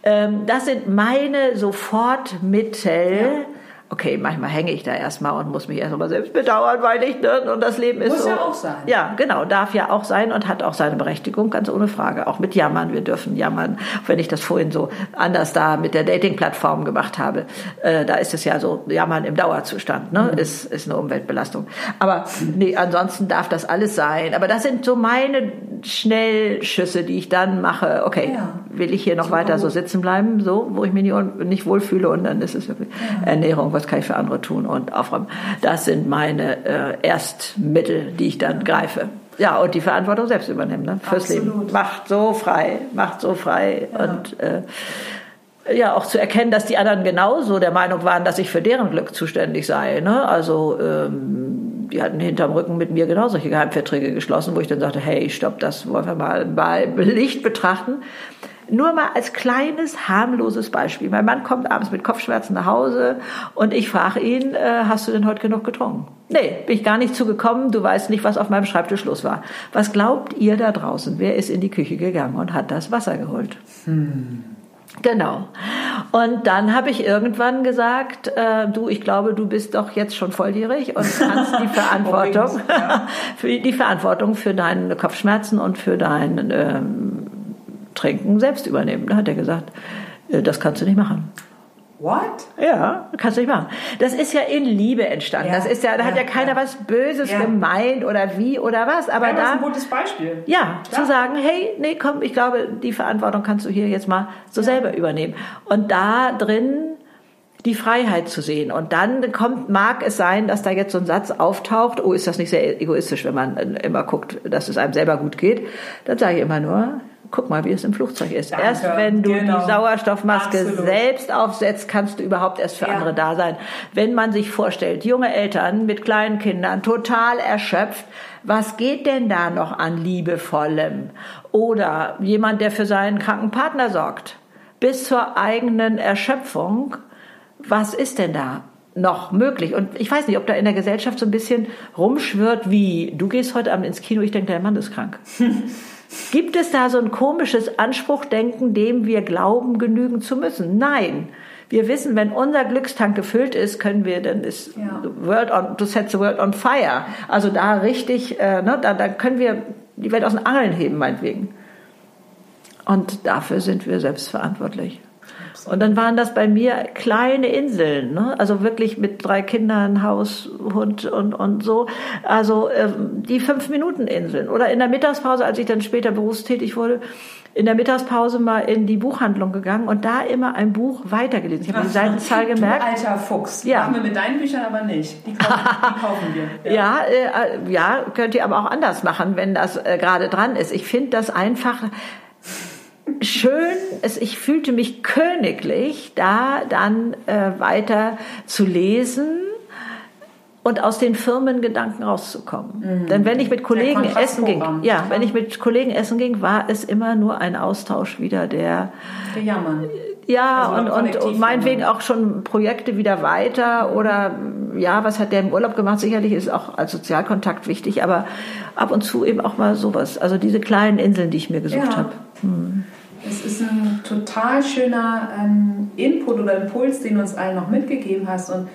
Ähm, das sind meine Sofortmittel. Ja okay, manchmal hänge ich da erstmal und muss mich erst mal selbst bedauern, weil ich, ne, und das Leben ist muss so. Muss ja auch sein. Ja, genau, darf ja auch sein und hat auch seine Berechtigung, ganz ohne Frage. Auch mit Jammern, wir dürfen jammern, wenn ich das vorhin so anders da mit der Dating-Plattform gemacht habe. Äh, da ist es ja so, Jammern im Dauerzustand, ne, mhm. ist, ist eine Umweltbelastung. Aber nee, ansonsten darf das alles sein. Aber das sind so meine Schnellschüsse, die ich dann mache. Okay, ja. will ich hier noch Super weiter gut. so sitzen bleiben, so, wo ich mich nicht, nicht wohlfühle und dann ist es wirklich ja. Ernährung, was kann ich für andere tun und aufräumen. Das sind meine äh, Erstmittel, die ich dann greife. Ja, und die Verantwortung selbst übernehmen ne, fürs Absolut. Leben. Macht so frei, macht so frei. Ja. Und äh, ja, auch zu erkennen, dass die anderen genauso der Meinung waren, dass ich für deren Glück zuständig sei. Ne? Also ähm, die hatten hinterm Rücken mit mir genau solche Geheimverträge geschlossen, wo ich dann sagte, hey, stopp, das wollen wir mal bei Licht betrachten. Nur mal als kleines, harmloses Beispiel. Mein Mann kommt abends mit Kopfschmerzen nach Hause und ich frage ihn, äh, hast du denn heute genug getrunken? Nee, bin ich gar nicht zugekommen. Du weißt nicht, was auf meinem Schreibtisch los war. Was glaubt ihr da draußen? Wer ist in die Küche gegangen und hat das Wasser geholt? Hm. Genau. Und dann habe ich irgendwann gesagt, äh, du, ich glaube, du bist doch jetzt schon volljährig und kannst die Verantwortung, ja. für die Verantwortung für deine Kopfschmerzen und für dein ähm, Trinken selbst übernehmen. Da hat er gesagt, äh, das kannst du nicht machen. What? Ja, kannst du nicht machen. Das ist ja in Liebe entstanden. Ja, das ist ja, da ja, hat ja keiner ja. was Böses gemeint oder wie oder was. Aber ja, da das ist ein gutes Beispiel. Ja, zu sagen, hey, nee, komm, ich glaube, die Verantwortung kannst du hier jetzt mal so selber übernehmen. Und da drin die Freiheit zu sehen. Und dann kommt, mag es sein, dass da jetzt so ein Satz auftaucht, oh, ist das nicht sehr egoistisch, wenn man immer guckt, dass es einem selber gut geht. Dann sage ich immer nur, guck mal, wie es im Flugzeug ist. Danke. Erst wenn du genau. die Sauerstoffmaske Absolut. selbst aufsetzt, kannst du überhaupt erst für ja. andere da sein. Wenn man sich vorstellt, junge Eltern mit kleinen Kindern, total erschöpft, was geht denn da noch an liebevollem? Oder jemand, der für seinen kranken Partner sorgt, bis zur eigenen Erschöpfung, was ist denn da? noch möglich. Und ich weiß nicht, ob da in der Gesellschaft so ein bisschen rumschwirrt wie, du gehst heute Abend ins Kino, ich denke, dein Mann ist krank. Gibt es da so ein komisches Anspruchdenken, dem wir glauben, genügen zu müssen? Nein. Wir wissen, wenn unser Glückstank gefüllt ist, können wir, dann ist ja. world on, to set the world on fire. Also da richtig, äh, ne, da, da können wir die Welt aus den Angeln heben, meinetwegen. Und dafür sind wir selbstverantwortlich. Und dann waren das bei mir kleine Inseln, ne? also wirklich mit drei Kindern, Haus, Hund und, und so. Also ähm, die Fünf-Minuten-Inseln. Oder in der Mittagspause, als ich dann später berufstätig wurde, in der Mittagspause mal in die Buchhandlung gegangen und da immer ein Buch weitergelesen. Ich habe die Seitenzahl gemerkt. Du alter Fuchs. Ja. Machen wir mit deinen Büchern aber nicht. Die kaufen, die kaufen wir. Ja, ja, äh, ja, könnt ihr aber auch anders machen, wenn das äh, gerade dran ist. Ich finde das einfach schön, es, ich fühlte mich königlich, da dann äh, weiter zu lesen und aus den Firmengedanken rauszukommen. Mhm. Denn wenn ich mit Kollegen essen ging, ja, wenn ich mit Kollegen essen ging, war es immer nur ein Austausch wieder der, der Jammern. Ja, also und, und, und meinetwegen auch schon Projekte wieder weiter oder ja, was hat der im Urlaub gemacht? Sicherlich ist auch als Sozialkontakt wichtig, aber ab und zu eben auch mal sowas. Also diese kleinen Inseln, die ich mir gesucht ja. habe. Hm. Es ist ein total schöner ähm, Input oder Impuls, den du uns allen noch mitgegeben hast. Und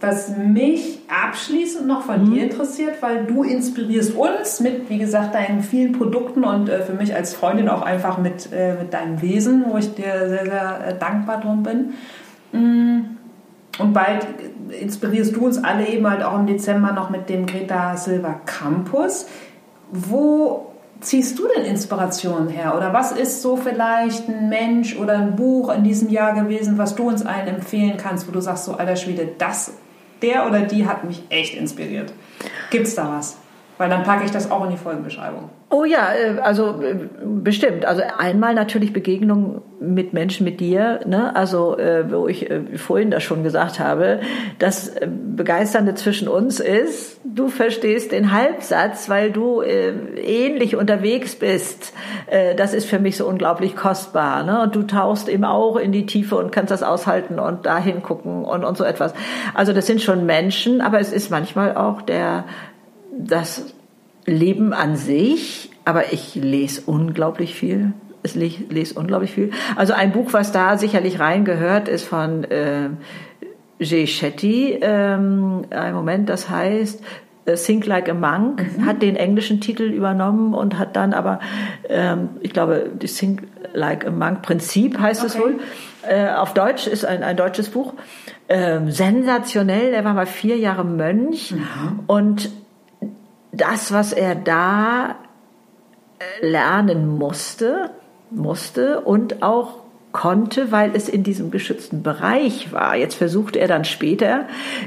was mich abschließend noch von mhm. dir interessiert, weil du inspirierst uns mit, wie gesagt, deinen vielen Produkten und äh, für mich als Freundin auch einfach mit, äh, mit deinem Wesen, wo ich dir sehr, sehr äh, dankbar drum bin. Mm. Und bald inspirierst du uns alle eben halt auch im Dezember noch mit dem Greta Silva Campus. Wo ziehst du denn Inspirationen her? Oder was ist so vielleicht ein Mensch oder ein Buch in diesem Jahr gewesen, was du uns allen empfehlen kannst, wo du sagst, so alter Schwede, das, der oder die hat mich echt inspiriert? Gibt's da was? Weil dann packe ich das auch in die Folgenbeschreibung. Oh ja, äh, also äh, bestimmt. Also einmal natürlich Begegnung mit Menschen, mit dir, ne? Also äh, wo ich vorhin das schon gesagt habe, das Begeisternde zwischen uns ist, du verstehst den Halbsatz, weil du ähnlich unterwegs bist. Das ist für mich so unglaublich kostbar. Ne? Und du tauchst eben auch in die Tiefe und kannst das aushalten und dahin gucken und, und so etwas. Also das sind schon Menschen, aber es ist manchmal auch der das Leben an sich, aber ich lese unglaublich viel. Ich lese unglaublich viel. Also ein Buch, was da sicherlich reingehört, ist von äh, Jay Shetty. Ähm, ein Moment, das heißt äh, Think Like a Monk, mhm. hat den englischen Titel übernommen und hat dann aber, ähm, ich glaube, das Think Like a Monk Prinzip heißt okay. es wohl. Äh, auf Deutsch ist ein, ein deutsches Buch. Ähm, sensationell. Er war mal vier Jahre Mönch mhm. und das, was er da äh, lernen musste, musste und auch konnte, weil es in diesem geschützten Bereich war. Jetzt versuchte er dann später,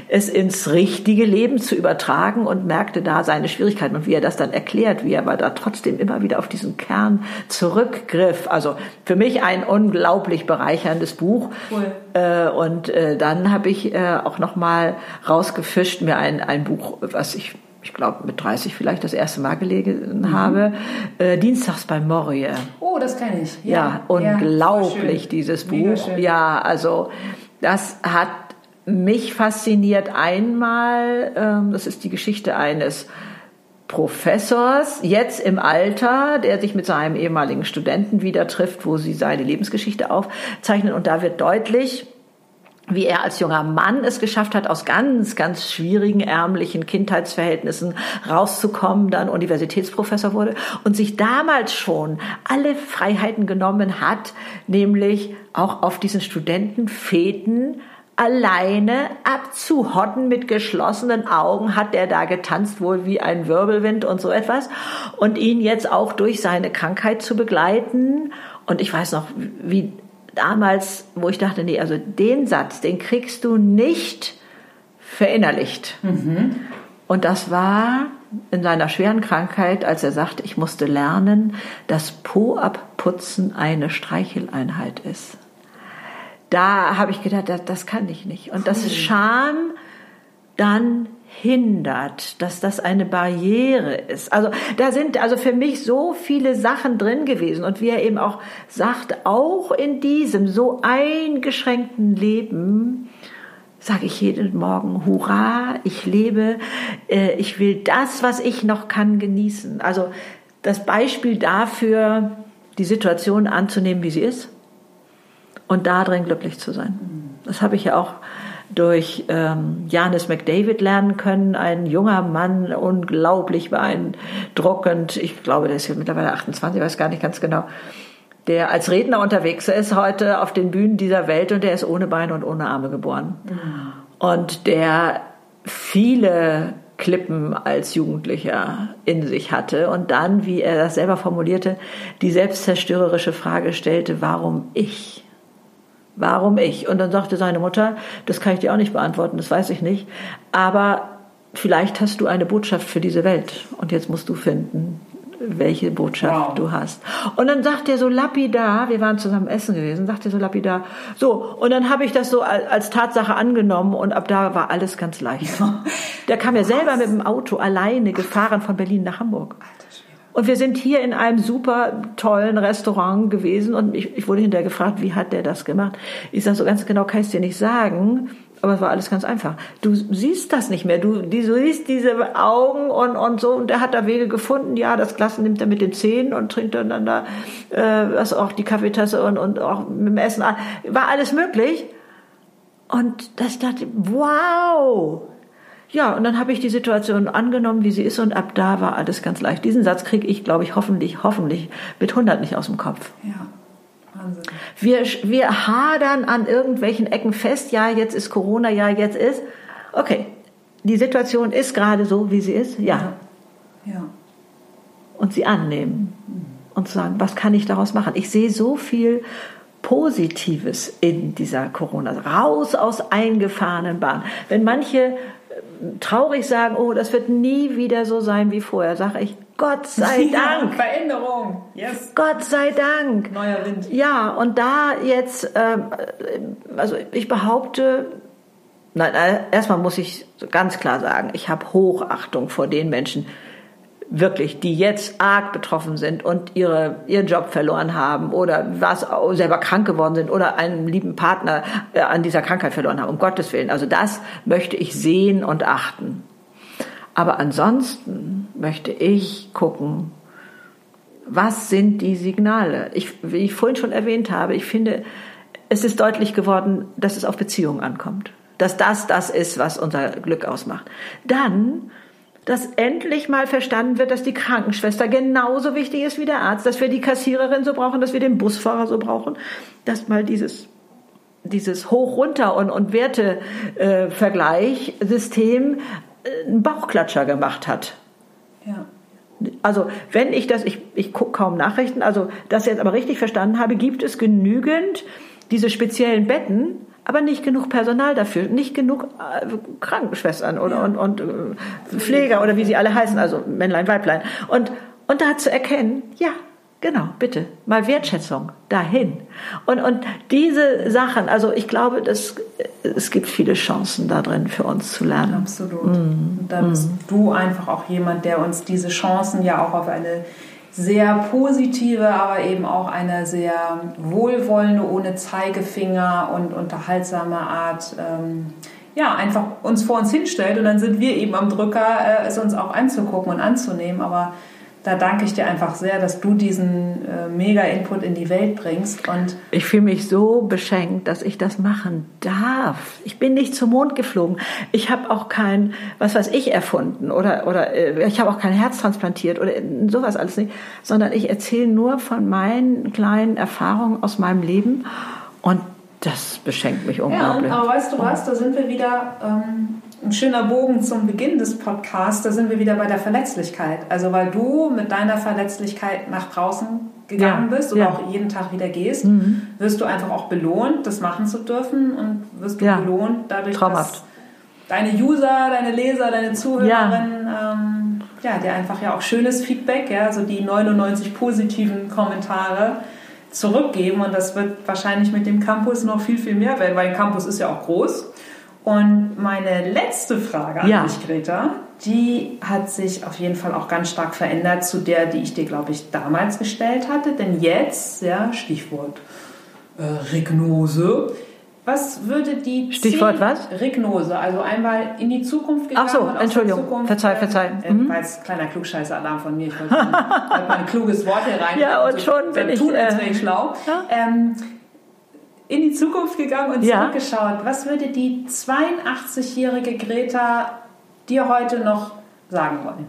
es ins richtige Leben zu übertragen und merkte da seine Schwierigkeiten und wie er das dann erklärt, wie er aber da trotzdem immer wieder auf diesen Kern zurückgriff. Also für mich ein unglaublich bereicherndes Buch. Cool. Äh, und äh, dann habe ich auch noch mal rausgefischt mir ein, ein Buch, was ich ich glaube, mit 30 vielleicht das erste Mal gelegen mhm. habe, äh, Dienstags bei Morie. Oh, das kenne ich. Ja, ja unglaublich, ja, dieses Buch. Ja, also das hat mich fasziniert einmal, ähm, das ist die Geschichte eines Professors, jetzt im Alter, der sich mit seinem ehemaligen Studenten wieder trifft, wo sie seine Lebensgeschichte aufzeichnen. Und da wird deutlich, wie er als junger Mann es geschafft hat, aus ganz, ganz schwierigen, ärmlichen Kindheitsverhältnissen rauszukommen, dann Universitätsprofessor wurde und sich damals schon alle Freiheiten genommen hat, nämlich auch auf diesen Studentenfäden alleine abzuhotten mit geschlossenen Augen hat er da getanzt wohl wie ein Wirbelwind und so etwas und ihn jetzt auch durch seine Krankheit zu begleiten. Und ich weiß noch wie damals, wo ich dachte, nee, also den Satz, den kriegst du nicht verinnerlicht. Mhm. Und das war in seiner schweren Krankheit, als er sagte, ich musste lernen, dass Po abputzen eine Streicheleinheit ist. Da habe ich gedacht, das, das kann ich nicht. Und das Scham dann hindert, dass das eine Barriere ist. Also da sind also für mich so viele Sachen drin gewesen und wie er eben auch sagt, auch in diesem so eingeschränkten Leben sage ich jeden Morgen, hurra, ich lebe, äh, ich will das, was ich noch kann, genießen. Also das Beispiel dafür, die Situation anzunehmen, wie sie ist und darin glücklich zu sein. Das habe ich ja auch durch ähm, Janis McDavid lernen können. Ein junger Mann, unglaublich beeindruckend. Ich glaube, der ist jetzt mittlerweile 28, weiß gar nicht ganz genau. Der als Redner unterwegs ist heute auf den Bühnen dieser Welt und der ist ohne Beine und ohne Arme geboren. Mhm. Und der viele Klippen als Jugendlicher in sich hatte und dann, wie er das selber formulierte, die selbstzerstörerische Frage stellte, warum ich? Warum ich? Und dann sagte seine Mutter, das kann ich dir auch nicht beantworten, das weiß ich nicht. Aber vielleicht hast du eine Botschaft für diese Welt. Und jetzt musst du finden, welche Botschaft wow. du hast. Und dann sagt er so lapidar, wir waren zusammen essen gewesen, sagt er so lapidar, so, und dann habe ich das so als Tatsache angenommen und ab da war alles ganz leicht. Der kam ja selber mit dem Auto alleine gefahren von Berlin nach Hamburg. Und wir sind hier in einem super tollen Restaurant gewesen und ich, ich wurde hinterher gefragt, wie hat der das gemacht? Ich sage so ganz genau, kann ich dir nicht sagen. Aber es war alles ganz einfach. Du siehst das nicht mehr. Du, du siehst diese Augen und, und so. Und der hat da Wege gefunden. Ja, das Glas nimmt er mit den Zähnen und trinkt dann, dann da äh, was auch die Kaffeetasse und, und auch mit dem Essen. War alles möglich. Und das dachte, wow, ja, und dann habe ich die Situation angenommen, wie sie ist, und ab da war alles ganz leicht. Diesen Satz kriege ich, glaube ich, hoffentlich, hoffentlich mit 100 nicht aus dem Kopf. Ja. Wahnsinn. Wir, wir hadern an irgendwelchen Ecken fest, ja, jetzt ist Corona, ja, jetzt ist. Okay, die Situation ist gerade so, wie sie ist, ja. Ja. ja. Und sie annehmen und sagen, was kann ich daraus machen? Ich sehe so viel Positives in dieser Corona. Raus aus eingefahrenen Bahnen. Wenn manche traurig sagen, oh, das wird nie wieder so sein wie vorher, sage ich, Gott sei Dank. Ja, Veränderung. Yes. Gott sei Dank. Neuer Wind. Ja, und da jetzt, ähm, also ich behaupte, nein, äh, erstmal muss ich ganz klar sagen, ich habe Hochachtung vor den Menschen, wirklich, die jetzt arg betroffen sind und ihre, ihren Job verloren haben oder was selber krank geworden sind oder einen lieben Partner äh, an dieser Krankheit verloren haben, um Gottes Willen. Also das möchte ich sehen und achten. Aber ansonsten möchte ich gucken, was sind die Signale? Ich, wie ich vorhin schon erwähnt habe, ich finde, es ist deutlich geworden, dass es auf Beziehungen ankommt. Dass das das ist, was unser Glück ausmacht. Dann dass endlich mal verstanden wird, dass die Krankenschwester genauso wichtig ist wie der Arzt, dass wir die Kassiererin so brauchen, dass wir den Busfahrer so brauchen, dass mal dieses dieses Hoch-Runter- und, und Wertevergleich-System äh, einen Bauchklatscher gemacht hat. Ja. Also wenn ich das, ich, ich gucke kaum Nachrichten, also das jetzt aber richtig verstanden habe, gibt es genügend diese speziellen Betten, aber nicht genug Personal dafür, nicht genug äh, Krankenschwestern oder ja. und, und äh, Pfleger oder wie sie alle heißen, also Männlein, Weiblein. Und, und da zu erkennen, ja, genau, bitte, mal Wertschätzung dahin. Und, und diese Sachen, also ich glaube, dass, es gibt viele Chancen da drin für uns zu lernen. Absolut. Mm. Und da bist mm. du einfach auch jemand, der uns diese Chancen ja auch auf eine sehr positive, aber eben auch eine sehr wohlwollende, ohne Zeigefinger und unterhaltsame Art ähm, ja, einfach uns vor uns hinstellt und dann sind wir eben am Drücker, äh, es uns auch anzugucken und anzunehmen. Aber da danke ich dir einfach sehr, dass du diesen äh, Mega-Input in die Welt bringst. Und ich fühle mich so beschenkt, dass ich das machen darf. Ich bin nicht zum Mond geflogen. Ich habe auch kein, was weiß ich, erfunden oder, oder äh, ich habe auch kein Herz transplantiert oder sowas alles nicht, sondern ich erzähle nur von meinen kleinen Erfahrungen aus meinem Leben und das beschenkt mich unglaublich. Ja, aber weißt du was, da sind wir wieder, ähm, ein schöner Bogen zum Beginn des Podcasts, da sind wir wieder bei der Verletzlichkeit. Also weil du mit deiner Verletzlichkeit nach draußen gegangen ja, bist und ja. auch jeden Tag wieder gehst, mhm. wirst du einfach auch belohnt, das machen zu dürfen und wirst du ja. belohnt dadurch, Traumhaft. dass deine User, deine Leser, deine Zuhörerinnen ähm, ja, dir einfach ja auch schönes Feedback, ja, also die 99 positiven Kommentare zurückgeben und das wird wahrscheinlich mit dem Campus noch viel, viel mehr werden, weil Campus ist ja auch groß. Und meine letzte Frage an ja. dich, Greta, die hat sich auf jeden Fall auch ganz stark verändert zu der, die ich dir, glaube ich, damals gestellt hatte. Denn jetzt, ja, Stichwort äh, Regnose, was würde die Stichwort was? Regnose, also einmal in die Zukunft gegangen. Ach so, Entschuldigung, Zukunft, verzeih, verzeih. Äh, mhm. Als kleiner Klugscheißer-Alarm von mir, ich wollte mal ein kluges Wort hier rein. Ja, und so, schon bin ich... Tun, ich schlau. Ja? Ähm, in die Zukunft gegangen und ja. zurückgeschaut. Was würde die 82-jährige Greta dir heute noch sagen wollen?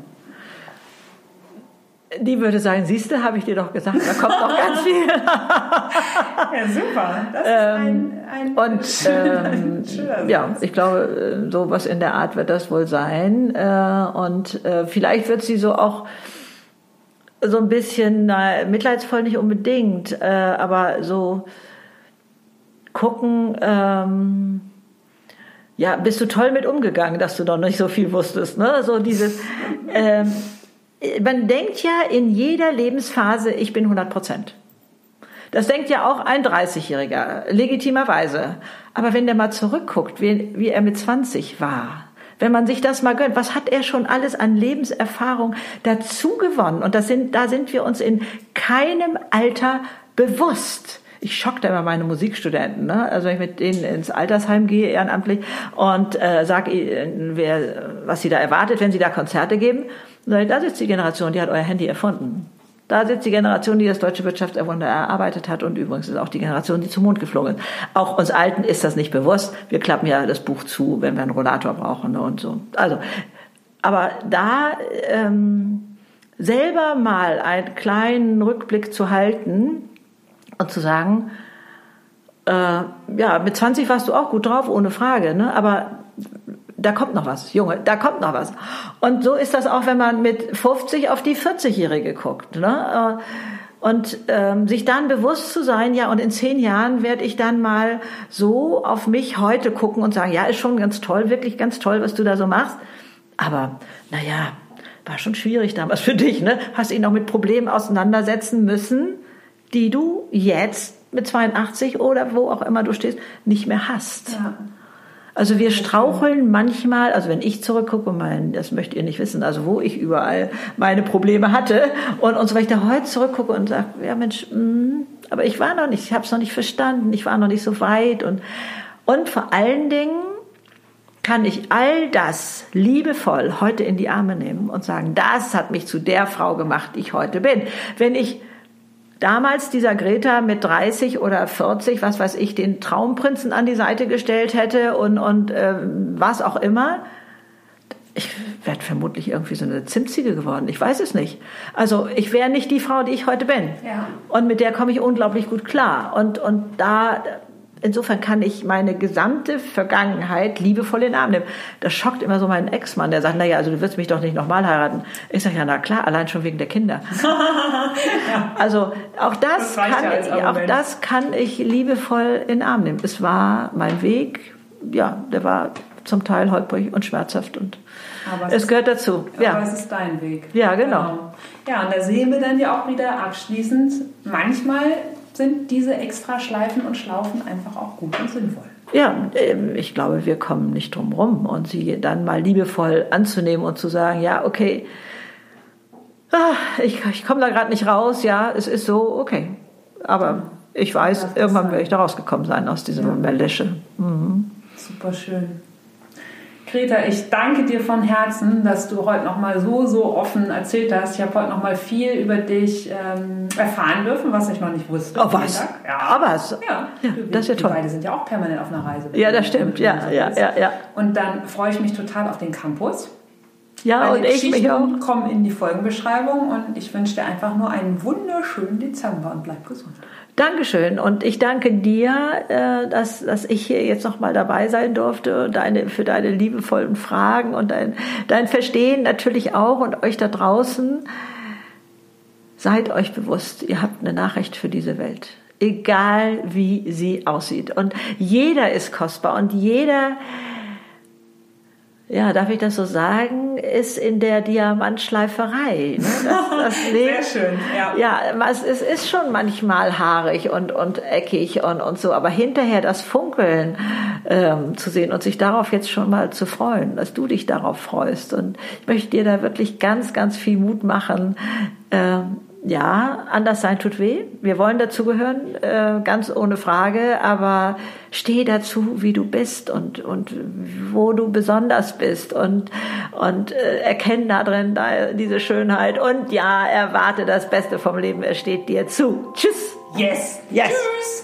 Die würde sagen, siehst du, habe ich dir doch gesagt, da kommt noch ganz viel. ja, super. Das ähm, ist ein, ein und ähm, ja, ich glaube, äh, so was in der Art wird das wohl sein. Äh, und äh, vielleicht wird sie so auch so ein bisschen na, mitleidsvoll nicht unbedingt, aber so gucken. Ähm, ja, bist du toll mit umgegangen, dass du noch nicht so viel wusstest, ne? So dieses. Ähm, man denkt ja in jeder Lebensphase, ich bin 100 Prozent. Das denkt ja auch ein 30-Jähriger, legitimerweise. Aber wenn der mal zurückguckt, wie, wie er mit 20 war, wenn man sich das mal gönnt, was hat er schon alles an Lebenserfahrung dazu gewonnen? Und das sind, da sind wir uns in keinem Alter bewusst. Ich schock da immer meine Musikstudenten, ne? also wenn ich mit denen ins Altersheim gehe, ehrenamtlich, und äh, sage, was sie da erwartet, wenn sie da Konzerte geben. Da sitzt die Generation, die hat euer Handy erfunden. Da sitzt die Generation, die das deutsche Wirtschaftswunder erarbeitet hat und übrigens ist auch die Generation, die zum Mond geflogen ist. Auch uns Alten ist das nicht bewusst. Wir klappen ja das Buch zu, wenn wir einen Rollator brauchen ne, und so. Also, aber da ähm, selber mal einen kleinen Rückblick zu halten und zu sagen, äh, ja, mit 20 warst du auch gut drauf, ohne Frage, ne? aber da kommt noch was, Junge, da kommt noch was. Und so ist das auch, wenn man mit 50 auf die 40-Jährige guckt. Ne? Und ähm, sich dann bewusst zu sein, ja, und in zehn Jahren werde ich dann mal so auf mich heute gucken und sagen, ja, ist schon ganz toll, wirklich ganz toll, was du da so machst. Aber, naja, war schon schwierig damals für dich, ne? Hast dich noch mit Problemen auseinandersetzen müssen, die du jetzt mit 82 oder wo auch immer du stehst, nicht mehr hast. Ja. Also wir straucheln manchmal, also wenn ich zurückgucke, mein, das möchtet ihr nicht wissen, also wo ich überall meine Probleme hatte und, und so, wenn ich da heute zurückgucke und sage, ja Mensch, mh, mm, aber ich war noch nicht, ich habe es noch nicht verstanden, ich war noch nicht so weit und, und vor allen Dingen kann ich all das liebevoll heute in die Arme nehmen und sagen, das hat mich zu der Frau gemacht, die ich heute bin. Wenn ich damals dieser Greta mit 30 oder 40, was weiß ich, den Traumprinzen an die Seite gestellt hätte und, und äh, was auch immer, ich wäre vermutlich irgendwie so eine Zimtziege geworden. Ich weiß es nicht. Also ich wäre nicht die Frau, die ich heute bin. Ja. Und mit der komme ich unglaublich gut klar. Und, und da insofern kann ich meine gesamte Vergangenheit liebevoll in den Arm nehmen. Das schockt immer so meinen Ex-Mann, der sagt, naja, also du wirst mich doch nicht nochmal heiraten. Ich sage, ja, na klar, allein schon wegen der Kinder. ja. Also auch das, das kann, ja auch das kann ich liebevoll in den Arm nehmen. Es war mein Weg, ja, der war zum Teil holprig und schmerzhaft und aber es, es gehört dazu. Ja. Aber es ist dein Weg. Ja, genau. genau. Ja, und da sehen wir dann ja auch wieder abschließend, manchmal sind diese extra Schleifen und Schlaufen einfach auch gut und sinnvoll. Ja, ähm, ich glaube, wir kommen nicht drum rum und sie dann mal liebevoll anzunehmen und zu sagen, ja, okay, ah, ich, ich komme da gerade nicht raus, ja, es ist so, okay. Aber ich weiß, irgendwann werde ich da rausgekommen sein aus diesem ja. Melische. Mhm. Super schön. Greta, ich danke dir von Herzen, dass du heute noch mal so, so offen erzählt hast. Ich habe heute noch mal viel über dich ähm, erfahren dürfen, was ich noch nicht wusste. Oh, was? Ja. Aber was? Ja, ja das ist ja toll. Wir beide sind ja auch permanent auf einer Reise. Ja, das stimmt. Ja, ja, ja, ja. Und dann freue ich mich total auf den Campus. Ja, Meine und ich mich auch. kommen in die Folgenbeschreibung und ich wünsche dir einfach nur einen wunderschönen Dezember und bleib gesund. Dankeschön. Und ich danke dir, äh, dass, dass ich hier jetzt nochmal dabei sein durfte, deine, für deine liebevollen Fragen und dein, dein Verstehen natürlich auch und euch da draußen. Seid euch bewusst, ihr habt eine Nachricht für diese Welt. Egal wie sie aussieht. Und jeder ist kostbar und jeder ja, darf ich das so sagen, ist in der Diamantschleiferei. Ne? Das, das Leben, Sehr schön, ja. Ja, es, es ist schon manchmal haarig und, und eckig und, und so, aber hinterher das Funkeln ähm, zu sehen und sich darauf jetzt schon mal zu freuen, dass du dich darauf freust. Und ich möchte dir da wirklich ganz, ganz viel Mut machen, ähm, ja, anders sein tut weh. Wir wollen dazugehören, äh, ganz ohne Frage, aber steh dazu, wie du bist und, und wo du besonders bist und, und äh, erkenn da drin da, diese Schönheit und ja, erwarte das Beste vom Leben, es steht dir zu. Tschüss. Yes. Yes. Tschüss.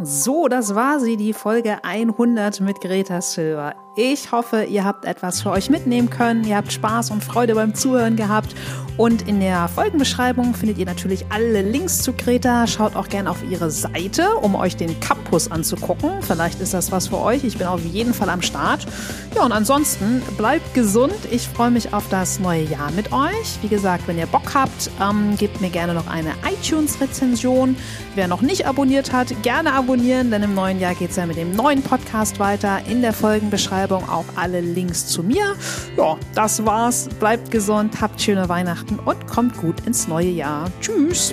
So, das war sie, die Folge 100 mit Greta Silver. Ich hoffe, ihr habt etwas für euch mitnehmen können. Ihr habt Spaß und Freude beim Zuhören gehabt. Und in der Folgenbeschreibung findet ihr natürlich alle Links zu Greta. Schaut auch gerne auf ihre Seite, um euch den Campus anzugucken. Vielleicht ist das was für euch. Ich bin auf jeden Fall am Start. Ja, und ansonsten bleibt gesund. Ich freue mich auf das neue Jahr mit euch. Wie gesagt, wenn ihr Bock habt, ähm, gebt mir gerne noch eine iTunes-Rezension. Wer noch nicht abonniert hat, gerne abonnieren, denn im neuen Jahr geht es ja mit dem neuen Podcast weiter. In der Folgenbeschreibung Beschreibung auch alle Links zu mir. Ja, das war's. Bleibt gesund, habt schöne Weihnachten und kommt gut ins neue Jahr. Tschüss.